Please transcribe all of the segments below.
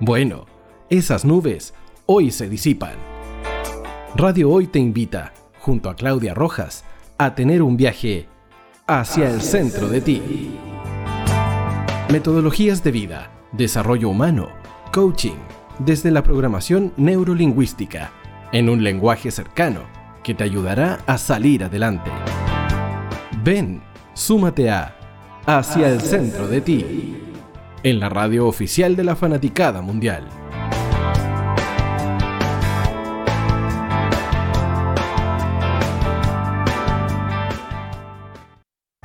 Bueno, esas nubes hoy se disipan. Radio Hoy te invita, junto a Claudia Rojas, a tener un viaje hacia el centro de ti. Metodologías de vida, desarrollo humano, coaching, desde la programación neurolingüística, en un lenguaje cercano que te ayudará a salir adelante. Ven, súmate a Hacia el centro de ti, en la radio oficial de la Fanaticada Mundial.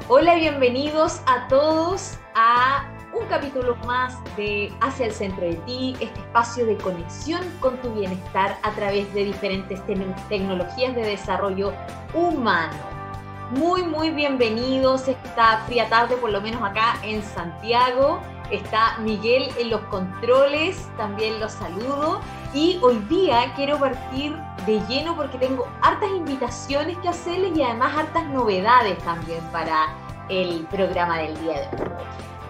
Hola, bienvenidos a todos a un capítulo más de Hacia el Centro de Ti, este espacio de conexión con tu bienestar a través de diferentes tecnologías de desarrollo humano. Muy, muy bienvenidos esta fría tarde, por lo menos acá en Santiago. Está Miguel en los controles, también los saludo. Y hoy día quiero partir de lleno porque tengo hartas invitaciones que hacerles y además hartas novedades también para el programa del día de hoy.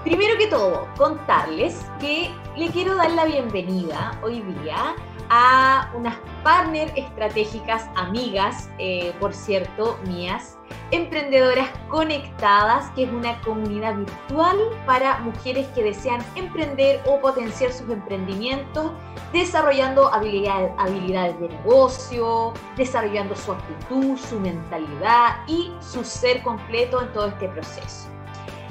Primero que todo, contarles que le quiero dar la bienvenida hoy día a unas partner estratégicas, amigas, eh, por cierto, mías, emprendedoras conectadas, que es una comunidad virtual para mujeres que desean emprender o potenciar sus emprendimientos, desarrollando habilidades, de negocio, desarrollando su actitud, su mentalidad y su ser completo en todo este proceso.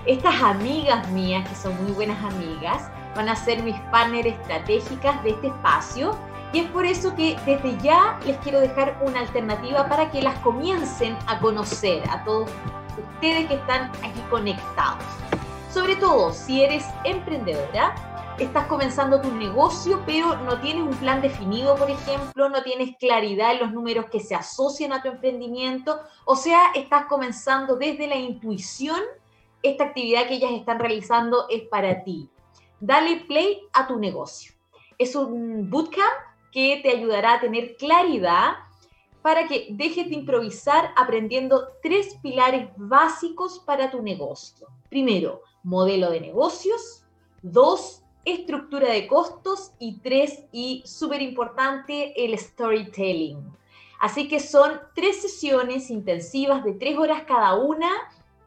Estas amigas mías, que son muy buenas amigas, van a ser mis partners estratégicas de este espacio y es por eso que desde ya les quiero dejar una alternativa para que las comiencen a conocer a todos ustedes que están aquí conectados. Sobre todo si eres emprendedora, estás comenzando tu negocio, pero no tienes un plan definido, por ejemplo, no tienes claridad en los números que se asocian a tu emprendimiento, o sea, estás comenzando desde la intuición esta actividad que ellas están realizando es para ti. Dale play a tu negocio. Es un bootcamp que te ayudará a tener claridad para que dejes de improvisar aprendiendo tres pilares básicos para tu negocio. Primero, modelo de negocios. Dos, estructura de costos. Y tres, y súper importante, el storytelling. Así que son tres sesiones intensivas de tres horas cada una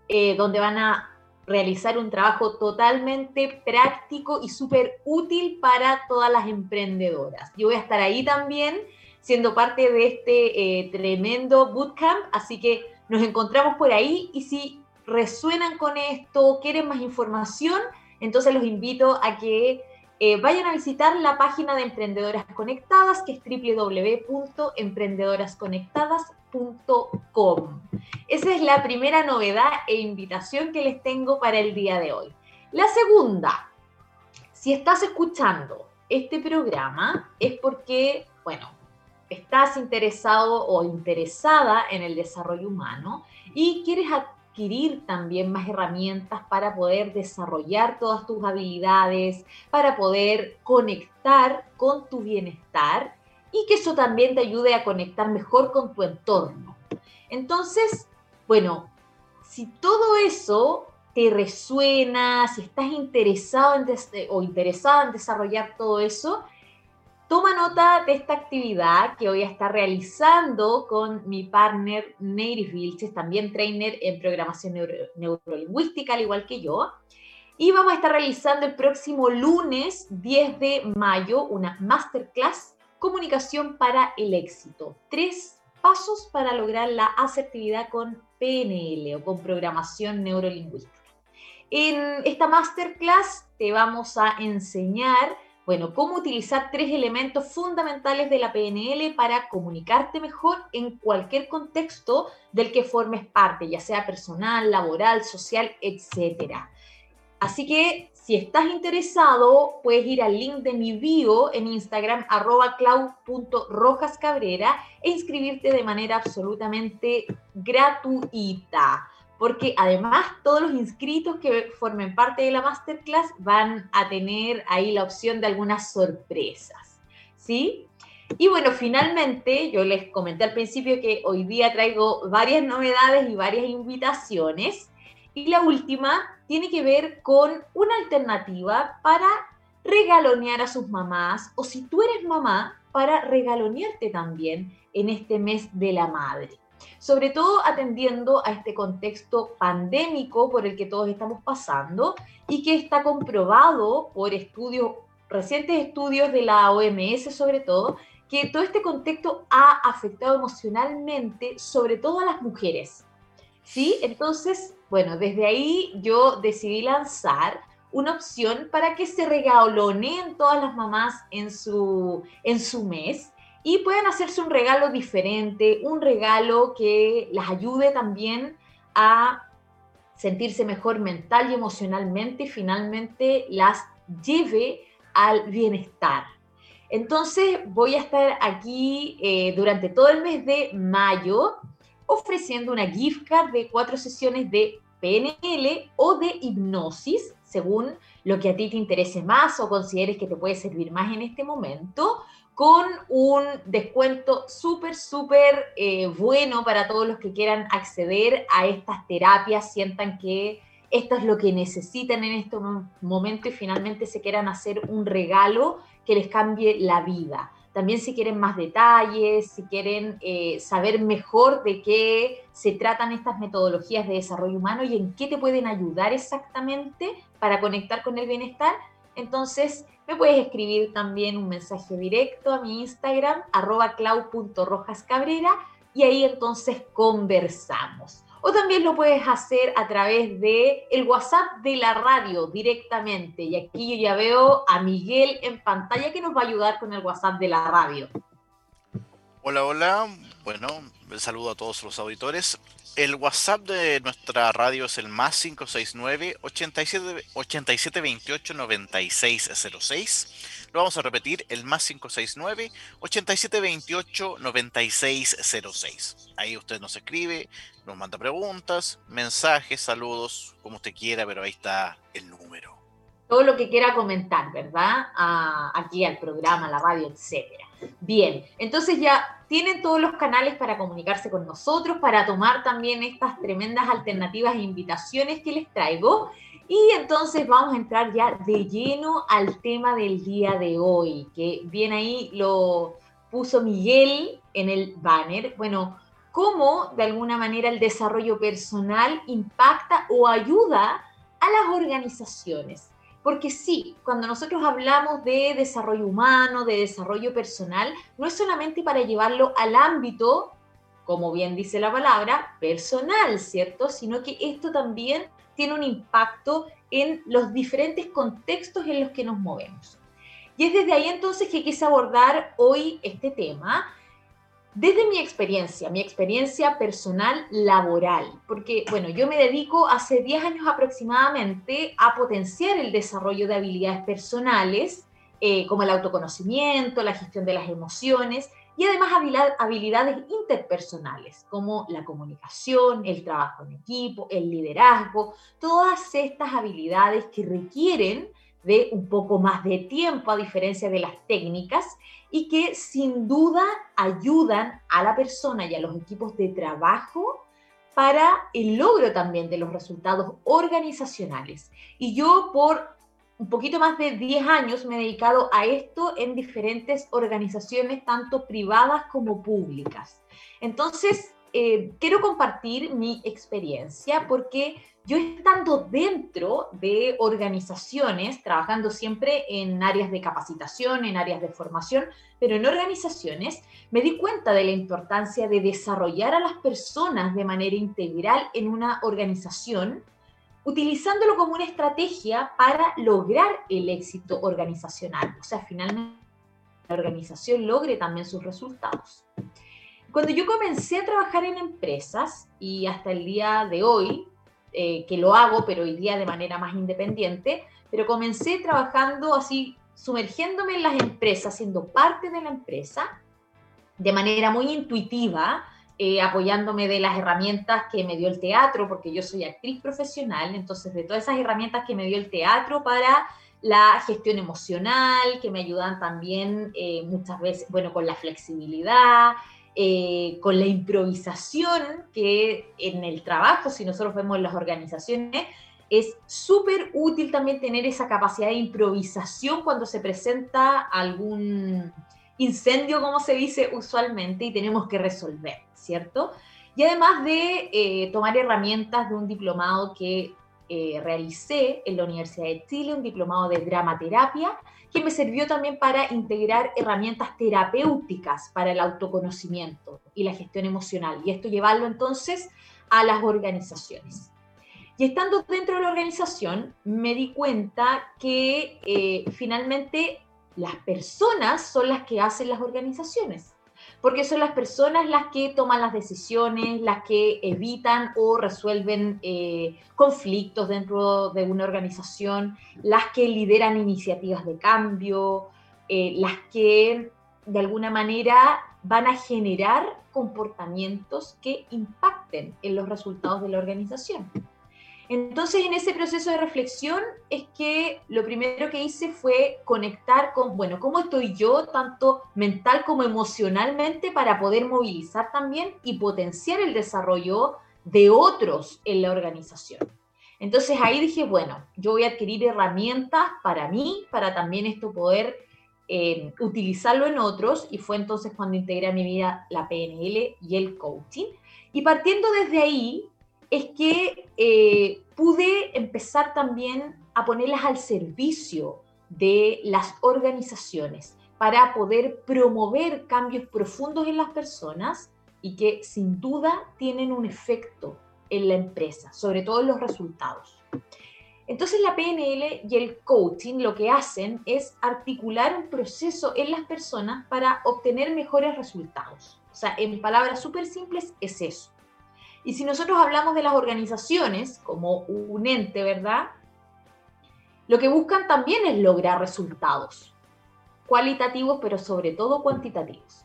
eh, donde van a realizar un trabajo totalmente práctico y súper útil para todas las emprendedoras. Yo voy a estar ahí también siendo parte de este eh, tremendo bootcamp, así que nos encontramos por ahí y si resuenan con esto, quieren más información, entonces los invito a que eh, vayan a visitar la página de Emprendedoras Conectadas, que es www.emprendedorasconectadas.com. Esa es la primera novedad e invitación que les tengo para el día de hoy. La segunda, si estás escuchando este programa, es porque, bueno, estás interesado o interesada en el desarrollo humano y quieres también más herramientas para poder desarrollar todas tus habilidades, para poder conectar con tu bienestar y que eso también te ayude a conectar mejor con tu entorno. Entonces, bueno, si todo eso te resuena, si estás interesado en o interesada en desarrollar todo eso, Toma nota de esta actividad que voy a estar realizando con mi partner Native Vilches, también trainer en programación neurolingüística, al igual que yo. Y vamos a estar realizando el próximo lunes 10 de mayo una masterclass Comunicación para el éxito. Tres pasos para lograr la asertividad con PNL o con programación neurolingüística. En esta masterclass te vamos a enseñar bueno, cómo utilizar tres elementos fundamentales de la PNL para comunicarte mejor en cualquier contexto del que formes parte, ya sea personal, laboral, social, etc. Así que si estás interesado, puedes ir al link de mi bio en Instagram, arroba clau.rojascabrera, e inscribirte de manera absolutamente gratuita porque además todos los inscritos que formen parte de la masterclass van a tener ahí la opción de algunas sorpresas, ¿sí? Y bueno, finalmente yo les comenté al principio que hoy día traigo varias novedades y varias invitaciones. Y la última tiene que ver con una alternativa para regalonear a sus mamás o si tú eres mamá, para regalonearte también en este mes de la madre. Sobre todo atendiendo a este contexto pandémico por el que todos estamos pasando y que está comprobado por estudios, recientes estudios de la OMS sobre todo, que todo este contexto ha afectado emocionalmente sobre todo a las mujeres. ¿Sí? Entonces, bueno, desde ahí yo decidí lanzar una opción para que se regaloneen todas las mamás en su, en su mes y puedan hacerse un regalo diferente, un regalo que las ayude también a sentirse mejor mental y emocionalmente y finalmente las lleve al bienestar. Entonces voy a estar aquí eh, durante todo el mes de mayo ofreciendo una gift card de cuatro sesiones de PNL o de hipnosis según lo que a ti te interese más o consideres que te puede servir más en este momento, con un descuento súper, súper eh, bueno para todos los que quieran acceder a estas terapias, sientan que esto es lo que necesitan en este momento y finalmente se quieran hacer un regalo que les cambie la vida. También si quieren más detalles, si quieren eh, saber mejor de qué se tratan estas metodologías de desarrollo humano y en qué te pueden ayudar exactamente para conectar con el bienestar, entonces me puedes escribir también un mensaje directo a mi Instagram, arroba clau.rojascabrera, y ahí entonces conversamos o también lo puedes hacer a través de el WhatsApp de la radio directamente. Y aquí yo ya veo a Miguel en pantalla que nos va a ayudar con el WhatsApp de la radio. Hola, hola. Bueno, un saludo a todos los auditores. El WhatsApp de nuestra radio es el más 569 87, 8728 9606. Lo vamos a repetir, el más 569 8728 9606. Ahí usted nos escribe, nos manda preguntas, mensajes, saludos, como usted quiera, pero ahí está el número. Todo lo que quiera comentar, ¿verdad? aquí al programa, a la radio, etcétera. Bien, entonces ya tienen todos los canales para comunicarse con nosotros, para tomar también estas tremendas alternativas e invitaciones que les traigo. Y entonces vamos a entrar ya de lleno al tema del día de hoy, que bien ahí lo puso Miguel en el banner. Bueno, cómo de alguna manera el desarrollo personal impacta o ayuda a las organizaciones. Porque sí, cuando nosotros hablamos de desarrollo humano, de desarrollo personal, no es solamente para llevarlo al ámbito, como bien dice la palabra, personal, ¿cierto? Sino que esto también tiene un impacto en los diferentes contextos en los que nos movemos. Y es desde ahí entonces que quise abordar hoy este tema, desde mi experiencia, mi experiencia personal laboral, porque bueno, yo me dedico hace 10 años aproximadamente a potenciar el desarrollo de habilidades personales, eh, como el autoconocimiento, la gestión de las emociones, y además habilidades interpersonales como la comunicación, el trabajo en equipo, el liderazgo, todas estas habilidades que requieren de un poco más de tiempo a diferencia de las técnicas y que sin duda ayudan a la persona y a los equipos de trabajo para el logro también de los resultados organizacionales. Y yo por un poquito más de 10 años me he dedicado a esto en diferentes organizaciones, tanto privadas como públicas. Entonces, eh, quiero compartir mi experiencia porque yo estando dentro de organizaciones, trabajando siempre en áreas de capacitación, en áreas de formación, pero en organizaciones, me di cuenta de la importancia de desarrollar a las personas de manera integral en una organización utilizándolo como una estrategia para lograr el éxito organizacional. O sea, finalmente la organización logre también sus resultados. Cuando yo comencé a trabajar en empresas y hasta el día de hoy, eh, que lo hago, pero hoy día de manera más independiente, pero comencé trabajando así, sumergiéndome en las empresas, siendo parte de la empresa, de manera muy intuitiva, eh, apoyándome de las herramientas que me dio el teatro, porque yo soy actriz profesional, entonces de todas esas herramientas que me dio el teatro para la gestión emocional, que me ayudan también eh, muchas veces, bueno, con la flexibilidad, eh, con la improvisación, que en el trabajo, si nosotros vemos las organizaciones, es súper útil también tener esa capacidad de improvisación cuando se presenta algún incendio, como se dice usualmente, y tenemos que resolver, ¿cierto? Y además de eh, tomar herramientas de un diplomado que eh, realicé en la Universidad de Chile, un diplomado de dramaterapia, que me sirvió también para integrar herramientas terapéuticas para el autoconocimiento y la gestión emocional. Y esto llevarlo entonces a las organizaciones. Y estando dentro de la organización, me di cuenta que eh, finalmente las personas son las que hacen las organizaciones, porque son las personas las que toman las decisiones, las que evitan o resuelven eh, conflictos dentro de una organización, las que lideran iniciativas de cambio, eh, las que de alguna manera van a generar comportamientos que impacten en los resultados de la organización. Entonces, en ese proceso de reflexión es que lo primero que hice fue conectar con, bueno, ¿cómo estoy yo, tanto mental como emocionalmente, para poder movilizar también y potenciar el desarrollo de otros en la organización? Entonces ahí dije, bueno, yo voy a adquirir herramientas para mí, para también esto poder eh, utilizarlo en otros, y fue entonces cuando integré a mi vida la PNL y el coaching. Y partiendo desde ahí, es que eh, pude empezar también a ponerlas al servicio de las organizaciones para poder promover cambios profundos en las personas y que sin duda tienen un efecto en la empresa, sobre todo en los resultados. Entonces la PNL y el coaching lo que hacen es articular un proceso en las personas para obtener mejores resultados. O sea, en palabras súper simples es eso. Y si nosotros hablamos de las organizaciones como un ente, ¿verdad? Lo que buscan también es lograr resultados cualitativos, pero sobre todo cuantitativos.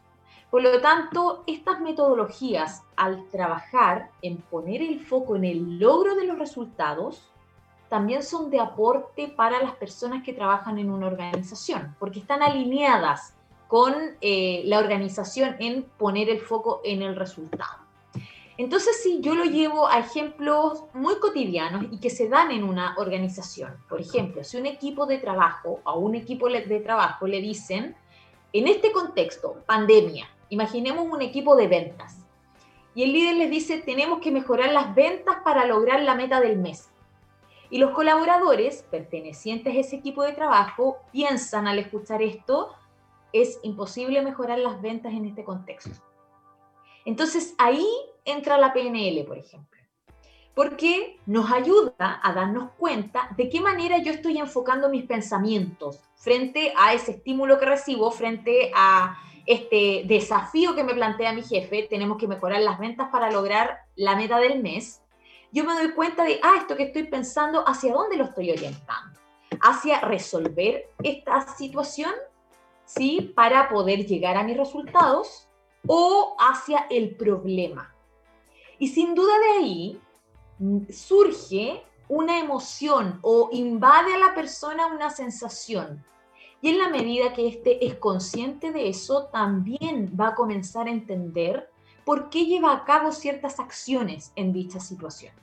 Por lo tanto, estas metodologías, al trabajar en poner el foco en el logro de los resultados, también son de aporte para las personas que trabajan en una organización, porque están alineadas con eh, la organización en poner el foco en el resultado. Entonces, si yo lo llevo a ejemplos muy cotidianos y que se dan en una organización, por ejemplo, si un equipo de trabajo a un equipo de trabajo le dicen, en este contexto, pandemia, imaginemos un equipo de ventas, y el líder les dice, tenemos que mejorar las ventas para lograr la meta del mes. Y los colaboradores pertenecientes a ese equipo de trabajo piensan al escuchar esto, es imposible mejorar las ventas en este contexto. Entonces ahí entra la PNL, por ejemplo, porque nos ayuda a darnos cuenta de qué manera yo estoy enfocando mis pensamientos frente a ese estímulo que recibo, frente a este desafío que me plantea mi jefe, tenemos que mejorar las ventas para lograr la meta del mes, yo me doy cuenta de, ah, esto que estoy pensando, ¿hacia dónde lo estoy orientando? Hacia resolver esta situación, ¿sí? Para poder llegar a mis resultados o hacia el problema. Y sin duda de ahí mm, surge una emoción o invade a la persona una sensación. Y en la medida que éste es consciente de eso, también va a comenzar a entender por qué lleva a cabo ciertas acciones en dicha situación.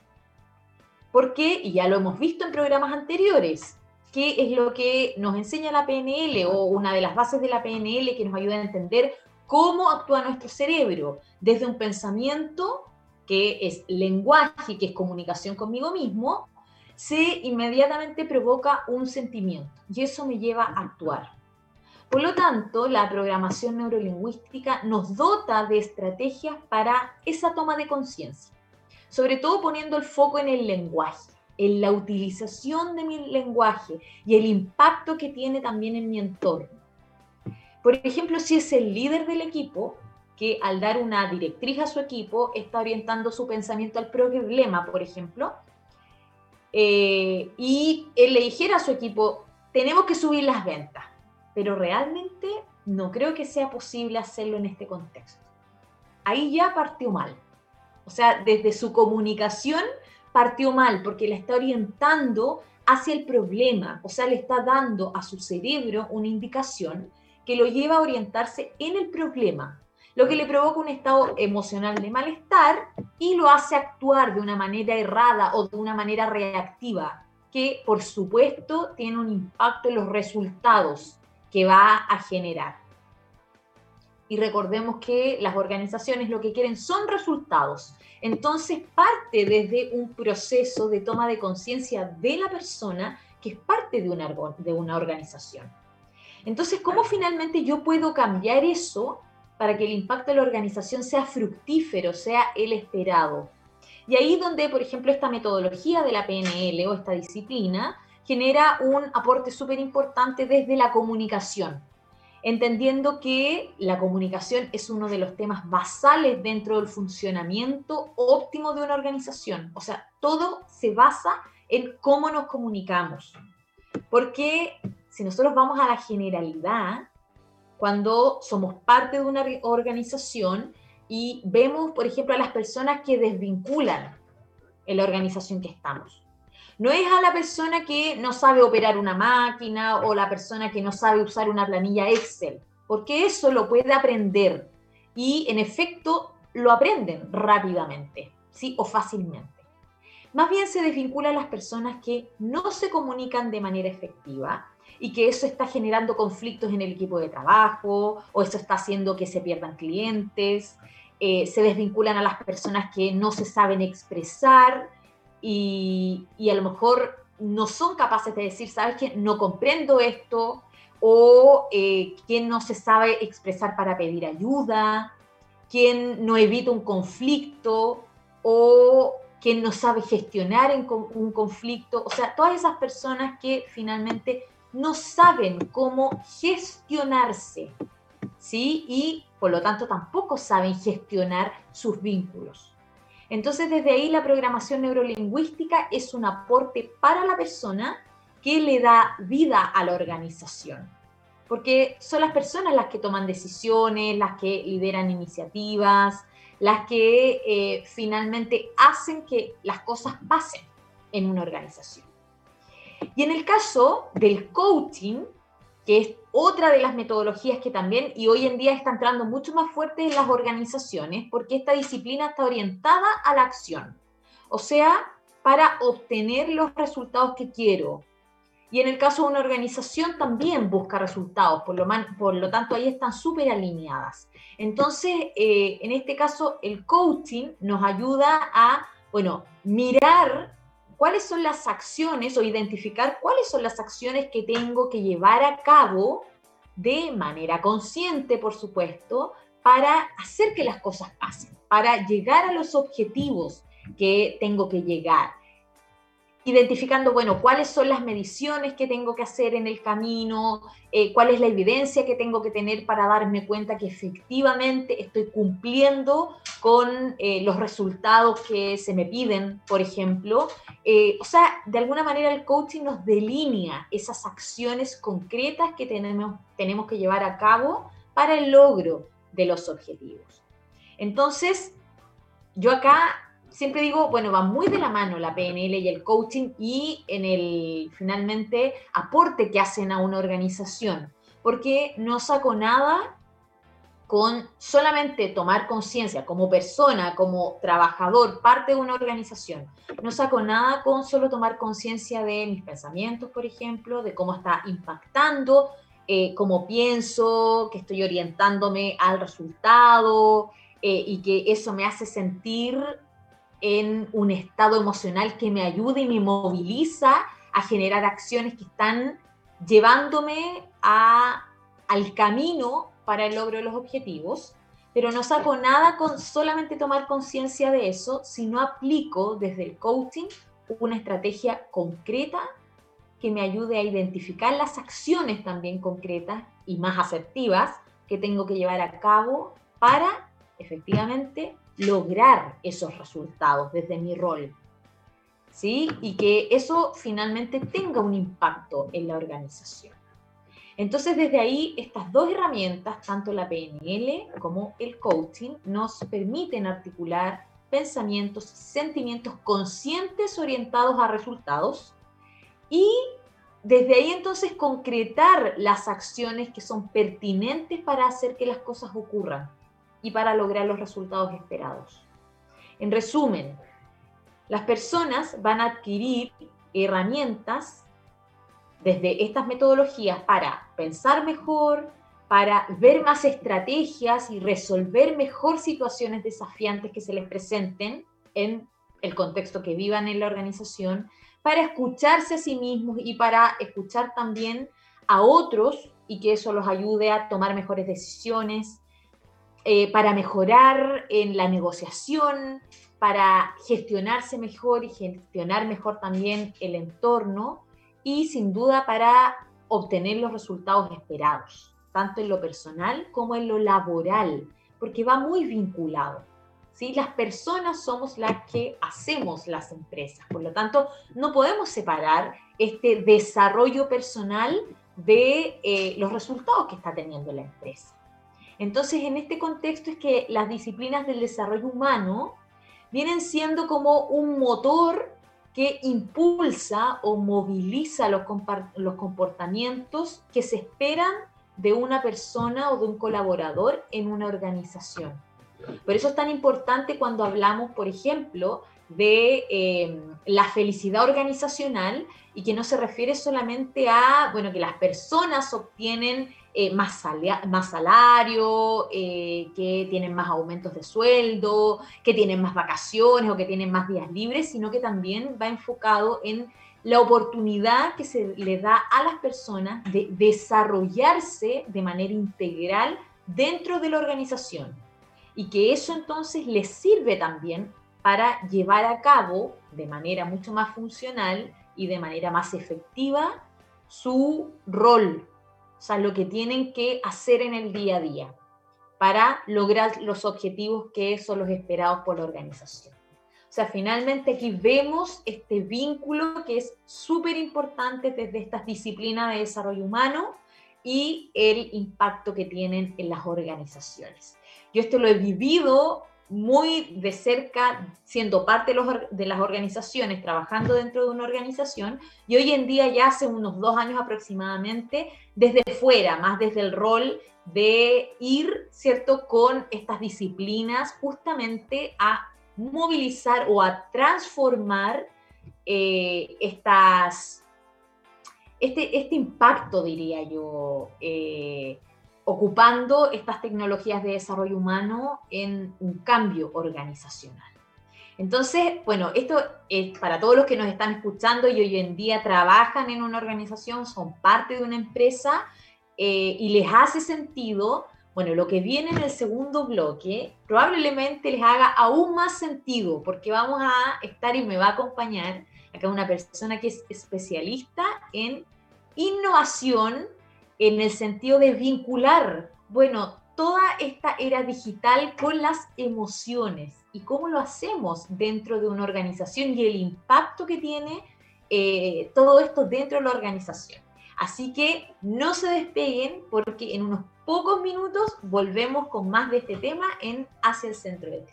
Porque, y ya lo hemos visto en programas anteriores, qué es lo que nos enseña la PNL o una de las bases de la PNL que nos ayuda a entender cómo actúa nuestro cerebro desde un pensamiento que es lenguaje, que es comunicación conmigo mismo, se inmediatamente provoca un sentimiento y eso me lleva a actuar. Por lo tanto, la programación neurolingüística nos dota de estrategias para esa toma de conciencia, sobre todo poniendo el foco en el lenguaje, en la utilización de mi lenguaje y el impacto que tiene también en mi entorno. Por ejemplo, si es el líder del equipo, que al dar una directriz a su equipo está orientando su pensamiento al problema, por ejemplo, eh, y él le dijera a su equipo, tenemos que subir las ventas, pero realmente no creo que sea posible hacerlo en este contexto. Ahí ya partió mal. O sea, desde su comunicación partió mal porque le está orientando hacia el problema, o sea, le está dando a su cerebro una indicación que lo lleva a orientarse en el problema. Lo que le provoca un estado emocional de malestar y lo hace actuar de una manera errada o de una manera reactiva, que por supuesto tiene un impacto en los resultados que va a generar. Y recordemos que las organizaciones lo que quieren son resultados. Entonces parte desde un proceso de toma de conciencia de la persona que es parte de una, de una organización. Entonces, ¿cómo finalmente yo puedo cambiar eso para que el impacto de la organización sea fructífero, sea el esperado? Y ahí donde, por ejemplo, esta metodología de la PNL o esta disciplina genera un aporte súper importante desde la comunicación entendiendo que la comunicación es uno de los temas basales dentro del funcionamiento óptimo de una organización. O sea, todo se basa en cómo nos comunicamos. Porque si nosotros vamos a la generalidad, cuando somos parte de una organización y vemos, por ejemplo, a las personas que desvinculan en la organización que estamos, no es a la persona que no sabe operar una máquina o la persona que no sabe usar una planilla Excel, porque eso lo puede aprender y en efecto lo aprenden rápidamente, ¿sí? O fácilmente. Más bien se desvincula a las personas que no se comunican de manera efectiva y que eso está generando conflictos en el equipo de trabajo o eso está haciendo que se pierdan clientes. Eh, se desvinculan a las personas que no se saben expresar y, a lo mejor no son capaces de decir, ¿sabes qué? No comprendo esto, o eh, quién no se sabe expresar para pedir ayuda, quién no evita un conflicto, o quién no sabe gestionar un conflicto, o sea, todas esas personas que finalmente no saben cómo gestionarse, ¿sí? Y por lo tanto tampoco saben gestionar sus vínculos. Entonces, desde ahí la programación neurolingüística es un aporte para la persona que le da vida a la organización. Porque son las personas las que toman decisiones, las que lideran iniciativas, las que eh, finalmente hacen que las cosas pasen en una organización. Y en el caso del coaching, que es otra de las metodologías que también y hoy en día está entrando mucho más fuerte en las organizaciones porque esta disciplina está orientada a la acción, o sea, para obtener los resultados que quiero. Y en el caso de una organización también busca resultados, por lo, por lo tanto ahí están súper alineadas. Entonces, eh, en este caso, el coaching nos ayuda a, bueno, mirar cuáles son las acciones o identificar cuáles son las acciones que tengo que llevar a cabo de manera consciente, por supuesto, para hacer que las cosas pasen, para llegar a los objetivos que tengo que llegar identificando, bueno, cuáles son las mediciones que tengo que hacer en el camino, eh, cuál es la evidencia que tengo que tener para darme cuenta que efectivamente estoy cumpliendo con eh, los resultados que se me piden, por ejemplo. Eh, o sea, de alguna manera el coaching nos delinea esas acciones concretas que tenemos, tenemos que llevar a cabo para el logro de los objetivos. Entonces, yo acá siempre digo, bueno, va muy de la mano la PNL y el coaching y en el finalmente aporte que hacen a una organización, porque no saco nada con solamente tomar conciencia como persona, como trabajador, parte de una organización. No saco nada con solo tomar conciencia de mis pensamientos, por ejemplo, de cómo está impactando, eh, cómo pienso, que estoy orientándome al resultado eh, y que eso me hace sentir en un estado emocional que me ayude y me moviliza a generar acciones que están llevándome a, al camino para el logro de los objetivos, pero no saco nada con solamente tomar conciencia de eso, sino aplico desde el coaching una estrategia concreta que me ayude a identificar las acciones también concretas y más asertivas que tengo que llevar a cabo para efectivamente lograr esos resultados desde mi rol. ¿Sí? Y que eso finalmente tenga un impacto en la organización. Entonces, desde ahí, estas dos herramientas, tanto la PNL como el coaching, nos permiten articular pensamientos, sentimientos conscientes orientados a resultados y desde ahí entonces concretar las acciones que son pertinentes para hacer que las cosas ocurran y para lograr los resultados esperados. En resumen, las personas van a adquirir herramientas desde estas metodologías para pensar mejor, para ver más estrategias y resolver mejor situaciones desafiantes que se les presenten en el contexto que vivan en la organización, para escucharse a sí mismos y para escuchar también a otros y que eso los ayude a tomar mejores decisiones, eh, para mejorar en la negociación, para gestionarse mejor y gestionar mejor también el entorno y sin duda para obtener los resultados esperados, tanto en lo personal como en lo laboral, porque va muy vinculado. ¿sí? Las personas somos las que hacemos las empresas, por lo tanto no podemos separar este desarrollo personal de eh, los resultados que está teniendo la empresa. Entonces, en este contexto es que las disciplinas del desarrollo humano vienen siendo como un motor que impulsa o moviliza los, comportamientos que se esperan de una persona o de un colaborador en una organización. Por eso es tan importante cuando hablamos, por ejemplo, de eh, la felicidad organizacional y que no se refiere solamente a, bueno, que las personas obtienen eh, más, más, salario, eh, que tienen más aumentos de sueldo, que tienen más vacaciones o que tienen más días libres, sino que también va enfocado en la oportunidad que se le da a las personas de desarrollarse de manera integral dentro de la organización. Y que eso entonces les sirve también para llevar a cabo de manera mucho más funcional y de manera más efectiva su rol, o sea, lo que tienen que hacer en el día a día para lograr los objetivos que son los esperados por la organización. O sea, finalmente aquí vemos este vínculo que es súper importante desde estas disciplinas de desarrollo humano y el impacto que tienen en las organizaciones. Yo esto lo he vivido muy de cerca, siendo parte de, las organizaciones, trabajando dentro de una organización, y hoy en día ya hace unos dos años aproximadamente, desde fuera, más desde el rol de ir, ¿cierto?, con estas disciplinas justamente a movilizar o a transformar eh, estas, este, este impacto, diría yo, eh, ocupando estas tecnologías de desarrollo humano en un cambio organizacional. Entonces, bueno, esto es para todos los que nos están escuchando y hoy en día trabajan en una organización, son parte de una empresa eh, y les hace sentido, bueno, lo que viene en el segundo bloque probablemente les haga aún más sentido porque vamos a estar y me va a acompañar acá una persona que es especialista en innovación en el sentido de vincular, bueno, toda esta era digital con las emociones y cómo lo hacemos dentro de una organización y el impacto que tiene eh, todo esto dentro de la organización. Así que no se despeguen porque en unos pocos minutos volvemos con más de este tema en Hacia el Centro de Ti.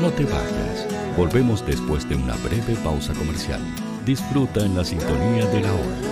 No te vayas. Volvemos después de una breve pausa comercial. Disfruta en la sintonía de la hora.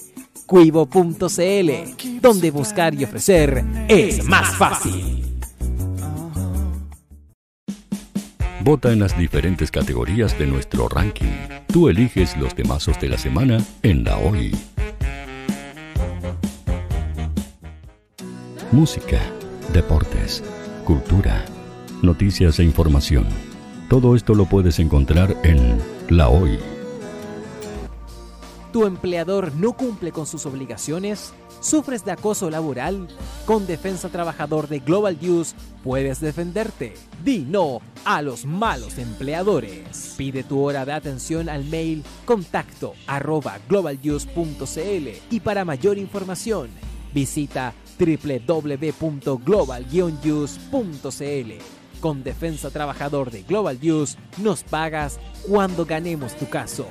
Cuivo.cl, donde buscar y ofrecer es más fácil. Vota en las diferentes categorías de nuestro ranking. Tú eliges los temazos de la semana en la hoy. Música, deportes, cultura, noticias e información. Todo esto lo puedes encontrar en La Hoy. ¿Tu empleador no cumple con sus obligaciones? ¿Sufres de acoso laboral? Con Defensa Trabajador de Global News puedes defenderte. Di no a los malos empleadores. Pide tu hora de atención al mail contacto arroba globalnews.cl y para mayor información visita www.global Con Defensa Trabajador de Global News nos pagas cuando ganemos tu caso.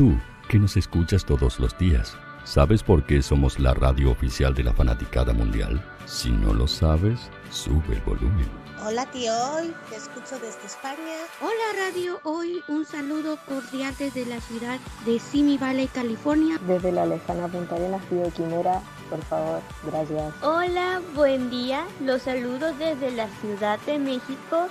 Tú, que nos escuchas todos los días, ¿sabes por qué somos la radio oficial de la fanaticada mundial? Si no lo sabes, sube el volumen. Hola tío Hoy, te escucho desde España. Hola Radio Hoy, un saludo cordial desde la ciudad de Simi Valley, California. Desde la lejana Punta Arenas, tío Quimera, por favor, gracias. Hola, buen día, los saludo desde la Ciudad de México.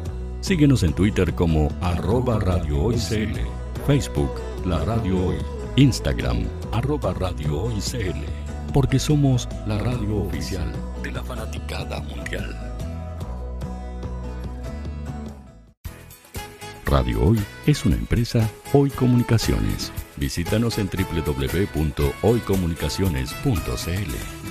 Síguenos en Twitter como arroba Facebook La Radio Hoy, Instagram arroba porque somos la radio oficial de la fanaticada mundial. Radio Hoy es una empresa Hoy Comunicaciones. Visítanos en www.hoycomunicaciones.cl.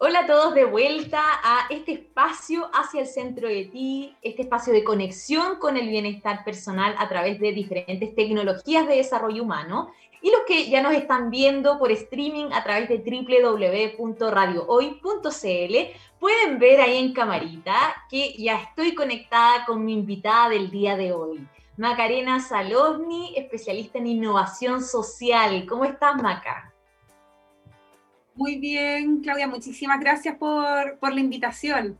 Hola a todos de vuelta a este espacio hacia el centro de ti, este espacio de conexión con el bienestar personal a través de diferentes tecnologías de desarrollo humano. Y los que ya nos están viendo por streaming a través de www.radiohoy.cl pueden ver ahí en camarita que ya estoy conectada con mi invitada del día de hoy, Macarena Salosni, especialista en innovación social. ¿Cómo estás, Maca? Muy bien, Claudia, muchísimas gracias por, por la invitación.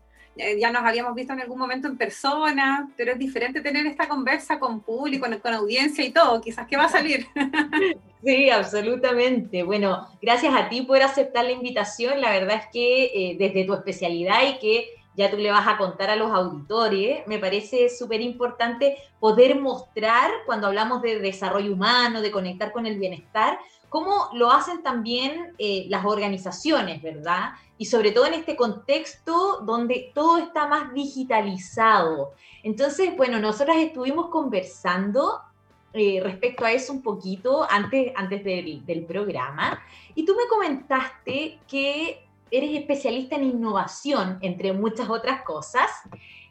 Ya nos habíamos visto en algún momento en persona, pero es diferente tener esta conversa con público, con, audiencia y todo. Quizás, ¿qué va a salir? Sí, absolutamente. Bueno, gracias a ti por aceptar la invitación. La verdad es que eh, desde tu especialidad y que ya tú le vas a contar a los auditores, me parece súper importante poder mostrar, cuando hablamos de desarrollo humano, de conectar con el bienestar, cómo lo hacen también eh, las organizaciones, ¿verdad? Y sobre todo en este contexto donde todo está más digitalizado. Entonces, bueno, nosotras estuvimos conversando eh, respecto a eso un poquito antes, antes del, programa y tú me comentaste que eres especialista en innovación, entre muchas otras cosas,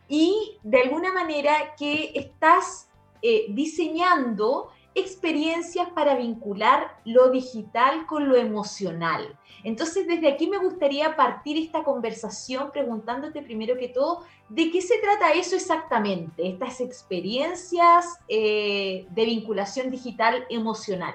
y de alguna manera que estás eh, diseñando experiencias para vincular lo digital con lo emocional. Entonces, desde aquí me gustaría partir esta conversación preguntándote primero que todo, ¿de qué se trata eso exactamente? Estas experiencias eh, de vinculación digital emocional.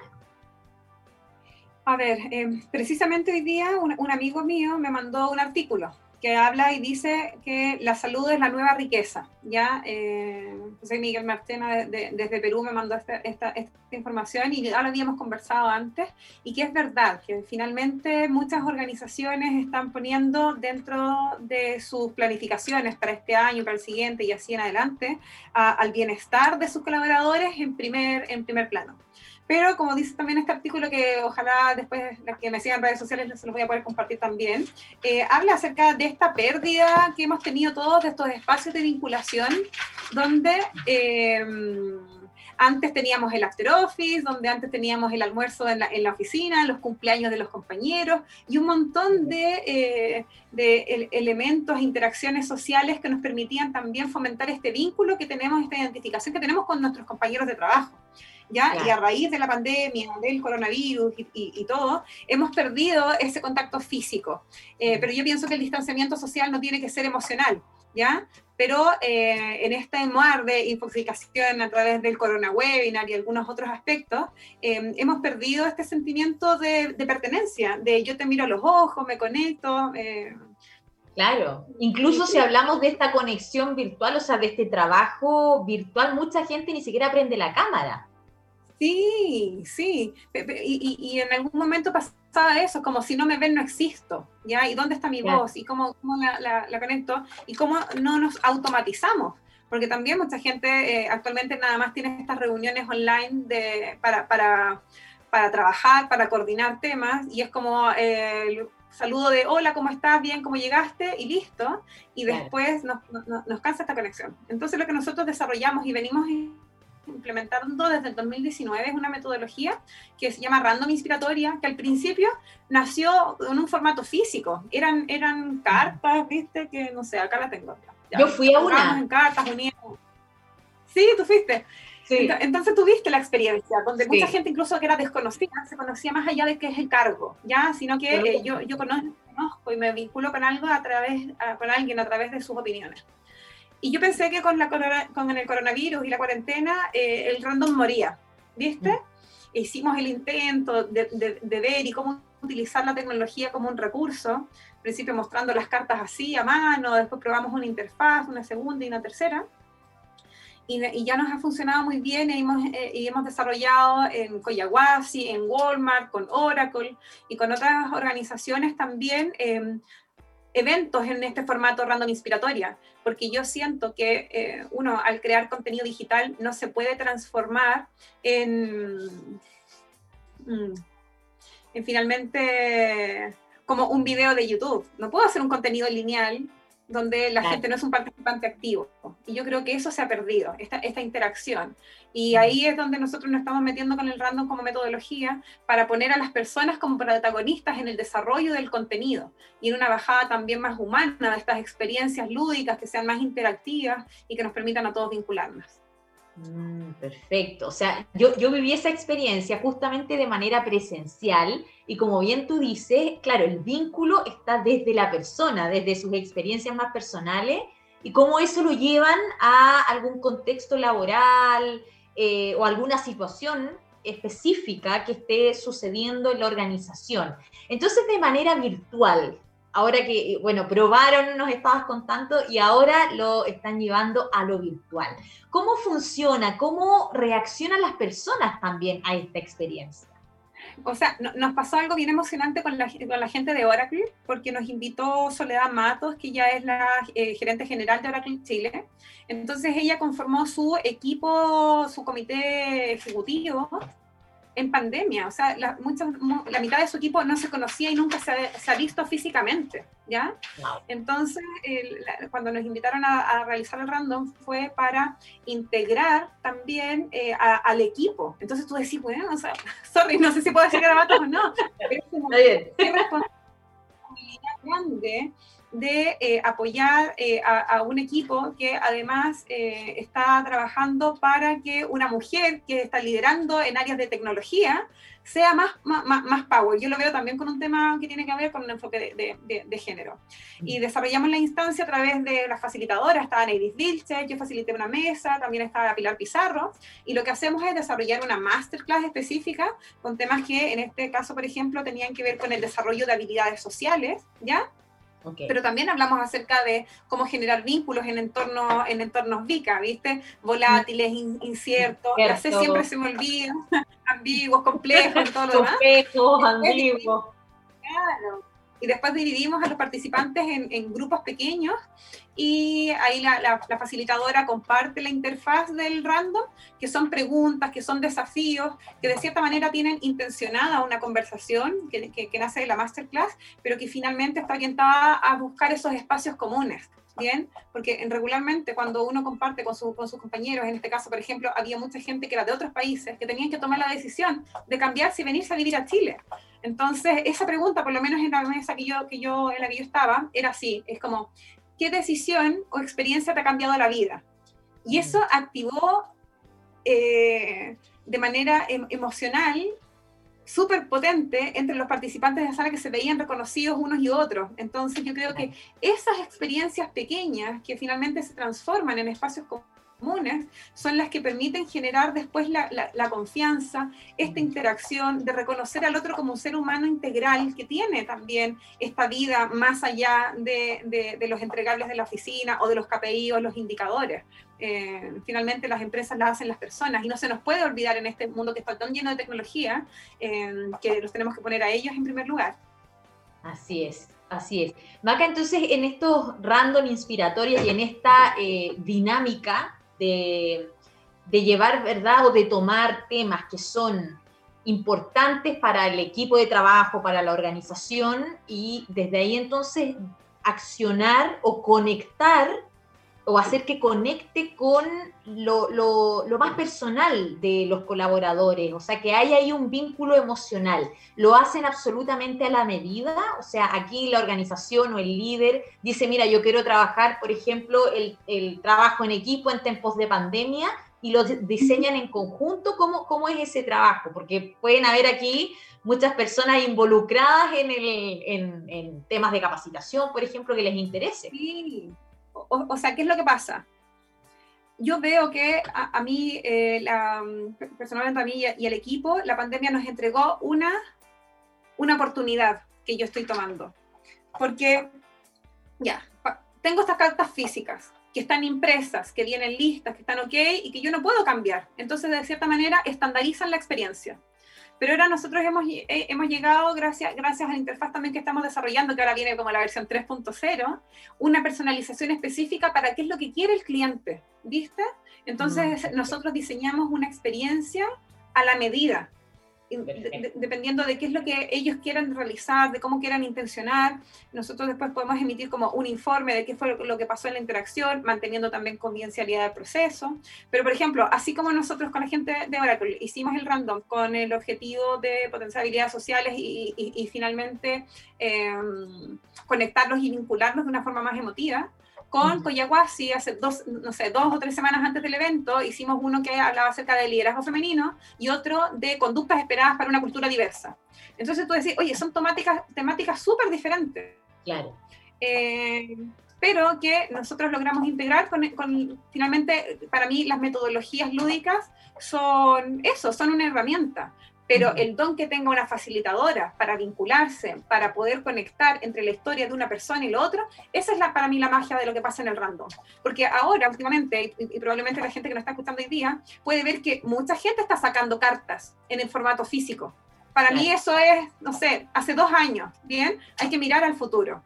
A ver, eh, precisamente hoy día un, amigo mío me mandó un artículo que habla y dice que la salud es la nueva riqueza. Ya, eh, José Miguel Martena desde Perú me mandó esta, información y ya lo habíamos conversado antes y que es verdad que finalmente muchas organizaciones están poniendo dentro de sus planificaciones para este año, para el siguiente y así en adelante, al bienestar de sus colaboradores en primer, en primer plano. Pero como dice también este artículo, que ojalá después las que me sigan en redes sociales se los voy a poder compartir también, eh, habla acerca de esta pérdida que hemos tenido todos de estos espacios de vinculación, donde eh, antes teníamos el after office, donde antes teníamos el almuerzo en la, en la oficina, los cumpleaños de los compañeros y un montón de, eh, de elementos, interacciones sociales que nos permitían también fomentar este vínculo que tenemos, esta identificación que tenemos con nuestros compañeros de trabajo. ¿Ya? Y a raíz de la pandemia, del coronavirus y, todo, hemos perdido ese contacto físico. Eh, pero yo pienso que el distanciamiento social no tiene que ser emocional, ¿ya? Pero eh, en este mar de infoxicación a través del corona webinar y algunos otros aspectos, eh, hemos perdido este sentimiento de, de, pertenencia, de yo te miro a los ojos, me conecto. Claro, incluso si hablamos de esta conexión virtual, o sea, de este trabajo virtual, mucha gente ni siquiera prende la cámara. Sí, sí. Y, en algún momento pasaba eso, como si no me ven, no existo. ¿ya? ¿Y dónde está mi voz? ¿Y cómo, cómo la, conecto? ¿Y cómo no nos automatizamos? Porque también mucha gente eh, actualmente nada más tiene estas reuniones online de, para, para, para trabajar, para coordinar temas, y es como el saludo de hola, ¿cómo estás? Bien, ¿cómo llegaste? Y listo. Y después nos, nos, nos cansa esta conexión. Entonces lo que nosotros desarrollamos y venimos implementando desde el 2019 es una metodología que se llama Random Inspiratoria, que al principio nació en un formato físico. Eran, eran cartas, viste, que no sé, acá la tengo. Yo fui a una. En cartas, Sí, tú fuiste. Sí. Entonces tuviste la experiencia, donde mucha gente incluso que era desconocida, se conocía más allá de qué es el cargo, ¿ya? Sino que eh, yo, yo conozco, y me vinculo con algo a través, con alguien a través de sus opiniones. Y yo pensé que con, la con el coronavirus y la cuarentena eh, el random moría, ¿viste? Mm. Hicimos el intento de, de, ver y cómo utilizar la tecnología como un recurso, al principio mostrando las cartas así a mano, después probamos una interfaz, una segunda y una tercera. Y, y, ya nos ha funcionado muy bien y hemos, eh, y hemos desarrollado en Coyahuasi, en Walmart, con Oracle y con otras organizaciones también eh, eventos en este formato random inspiratoria, porque yo siento que eh, uno al crear contenido digital no se puede transformar en, mm, en finalmente como un video de YouTube. No puedo hacer un contenido lineal donde la gente no es un participante activo. Y yo creo que eso se ha perdido, esta, esta interacción. Y ahí es donde nosotros nos estamos metiendo con el random como metodología para poner a las personas como protagonistas en el desarrollo del contenido y en una bajada también más humana de estas experiencias lúdicas que sean más interactivas y que nos permitan a todos vincularnos. Mm, perfecto. O sea, yo, yo viví esa experiencia justamente de manera presencial y como bien tú dices, claro, el vínculo está desde la persona, desde sus experiencias más personales y cómo eso lo llevan a algún contexto laboral eh, o alguna situación específica que esté sucediendo en la organización. Entonces, de manera virtual, ahora que, bueno, probaron, nos estabas contando, y ahora lo están llevando a lo virtual. ¿Cómo funciona? ¿Cómo reaccionan las personas también a esta experiencia? O sea, nos pasó algo bien emocionante con la, con la, gente de Oracle, porque nos invitó Soledad Matos, que ya es la eh, gerente general de Oracle Chile. Entonces ella conformó su equipo, su comité ejecutivo, en pandemia, o sea, la, la mitad de su equipo no se conocía y nunca se ha, visto físicamente, ¿ya? Entonces, cuando nos invitaron a, realizar el random fue para integrar también eh, al equipo. Entonces tú decís, bueno, o sea, sorry, no sé si puedo decir garabatos o no, pero es responsabilidad grande de eh, apoyar eh, a, un equipo que además eh, está trabajando para que una mujer que está liderando en áreas de tecnología sea más, más, más power. Yo lo veo también con un tema que tiene que ver con un enfoque de, de, género. Mm. Y desarrollamos la instancia a través de las facilitadoras, estaba Neidis Vilche, yo facilité una mesa, también estaba Pilar Pizarro, y lo que hacemos es desarrollar una masterclass específica con temas que en este caso, por ejemplo, tenían que ver con el desarrollo de habilidades sociales, ¿ya? Pero también hablamos acerca de cómo generar vínculos en entornos, en entornos VICA, ¿viste? Volátiles, inciertos, ya sé, siempre se me olvida, ambiguos, complejos, todo lo demás. Complejos, ambiguos. Claro y después dividimos a los participantes en, grupos pequeños y ahí la, facilitadora comparte la interfaz del random, que son preguntas, que son desafíos, que de cierta manera tienen intencionada una conversación que, que, nace de la masterclass, pero que finalmente está orientada a buscar esos espacios comunes. Bien, porque regularmente cuando uno comparte con, con sus compañeros, en este caso, por ejemplo, había mucha gente que era de otros países que tenían que tomar la decisión de cambiarse y venirse a vivir a Chile. Entonces, esa pregunta, por lo menos en la mesa que yo, que yo, en la que yo estaba, era así, es como, ¿qué decisión o experiencia te ha cambiado la vida? Y eso mm. activó eh, de manera em, emocional súper potente entre los participantes de la sala que se veían reconocidos unos y otros. Entonces yo creo que esas experiencias pequeñas que finalmente se transforman en espacios comunes son las que permiten generar después la, confianza, esta interacción de reconocer al otro como un ser humano integral que tiene también esta vida más allá de, los entregables de la oficina o de los KPI o los indicadores. Eh, finalmente las empresas las hacen las personas y no se nos puede olvidar en este mundo que está tan lleno de tecnología eh, que los tenemos que poner a ellos en primer lugar. Así es. Así es. Maca, entonces en estos random inspiratorios y en esta eh, dinámica de, llevar, ¿verdad? O de tomar temas que son importantes para el equipo de trabajo, para la organización, y desde ahí entonces accionar o conectar o hacer que conecte con lo, lo, más personal de los colaboradores, o sea, que hay ahí un vínculo emocional. Lo hacen absolutamente a la medida, o sea, aquí la organización o el líder dice, mira, yo quiero trabajar, por ejemplo, el, el trabajo en equipo en tiempos de pandemia y lo diseñan en conjunto, ¿cómo, cómo es ese trabajo? Porque pueden haber aquí muchas personas involucradas en, el, en, en temas de capacitación, por ejemplo, que les interese. Sí o, sea, ¿qué es lo que pasa? Yo veo que a, mí, eh, la, personalmente a mí y al equipo, la pandemia nos entregó una, una oportunidad que yo estoy tomando. Porque, ya, tengo estas cartas físicas que están impresas, que vienen listas, que están ok y que yo no puedo cambiar. Entonces, de cierta manera, estandarizan la experiencia. Pero ahora nosotros hemos, eh, hemos llegado, gracias, gracias a la interfaz también que estamos desarrollando, que ahora viene como la versión 3.0, una personalización específica para qué es lo que quiere el cliente, ¿viste? Entonces mm, nosotros diseñamos una experiencia a la medida dependiendo de qué es lo que ellos quieran realizar, de cómo quieran intencionar, nosotros después podemos emitir como un informe de qué fue lo que pasó en la interacción, manteniendo también confidencialidad del proceso. Pero, por ejemplo, así como nosotros con la gente de Oracle hicimos el random con el objetivo de potenciar habilidades sociales y, finalmente em, conectarlos y vincularlos de una forma más emotiva, con Coyahuasi hace dos, no sé, dos o tres semanas antes del evento, hicimos uno que hablaba acerca del liderazgo femenino y otro de conductas esperadas para una cultura diversa. Entonces tú decís, oye, son temáticas temáticas súper diferentes. Claro. Eh, pero que nosotros logramos integrar con, con, finalmente, para mí, las metodologías lúdicas son eso, son una herramienta pero el don que tenga una facilitadora para vincularse, para poder conectar entre la historia de una persona y lo otro, esa es la, para mí la magia de lo que pasa en el random. Porque ahora, últimamente, y, probablemente la gente que nos está escuchando hoy día, puede ver que mucha gente está sacando cartas en el formato físico. Para mí eso es, no sé, hace dos años, ¿bien? Hay que mirar al futuro.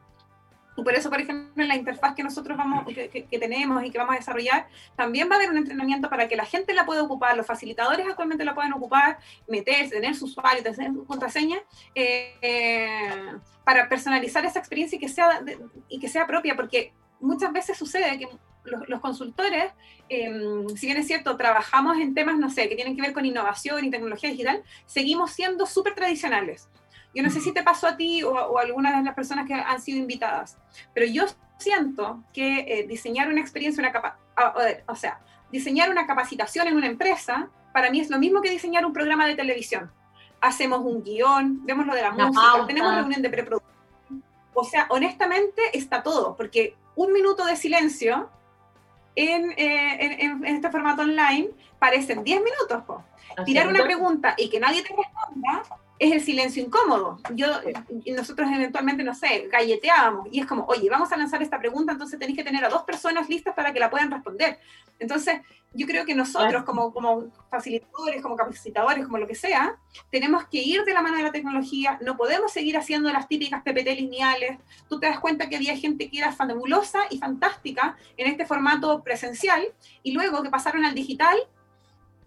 Por eso, por ejemplo, en la interfaz que nosotros vamos, que, tenemos y que vamos a desarrollar, también va a haber un entrenamiento para que la gente la pueda ocupar, los facilitadores actualmente la puedan ocupar, meterse, tener su usuario, tener su contraseña, eh, para personalizar esa experiencia y que sea, y que sea propia, porque muchas veces sucede que los, consultores, em, si bien es cierto, trabajamos en temas, no sé, que tienen que ver con innovación y tecnología digital, seguimos siendo súper tradicionales. Yo no sé si te pasó a ti o, a algunas de las personas que han sido invitadas, pero yo siento que eh, diseñar una experiencia, una capa o sea, diseñar una capacitación en una empresa, para mí es lo mismo que diseñar un programa de televisión. Hacemos un guion, vemos lo de la, música, tenemos reunión de preproducción. O sea, honestamente está todo, porque un minuto de silencio en, eh, en, este formato online parecen 10 minutos. Tirar una pregunta y que nadie te responda es el silencio incómodo. Yo, nosotros eventualmente, no sé, galleteábamos y es como, oye, vamos a lanzar esta pregunta, entonces tenéis que tener a dos personas listas para que la puedan responder. Entonces, yo creo que nosotros como, como facilitadores, como capacitadores, como lo que sea, tenemos que ir de la mano de la tecnología, no podemos seguir haciendo las típicas PPT lineales. Tú te das cuenta que había gente que era fabulosa y fantástica en este formato presencial y luego que pasaron al digital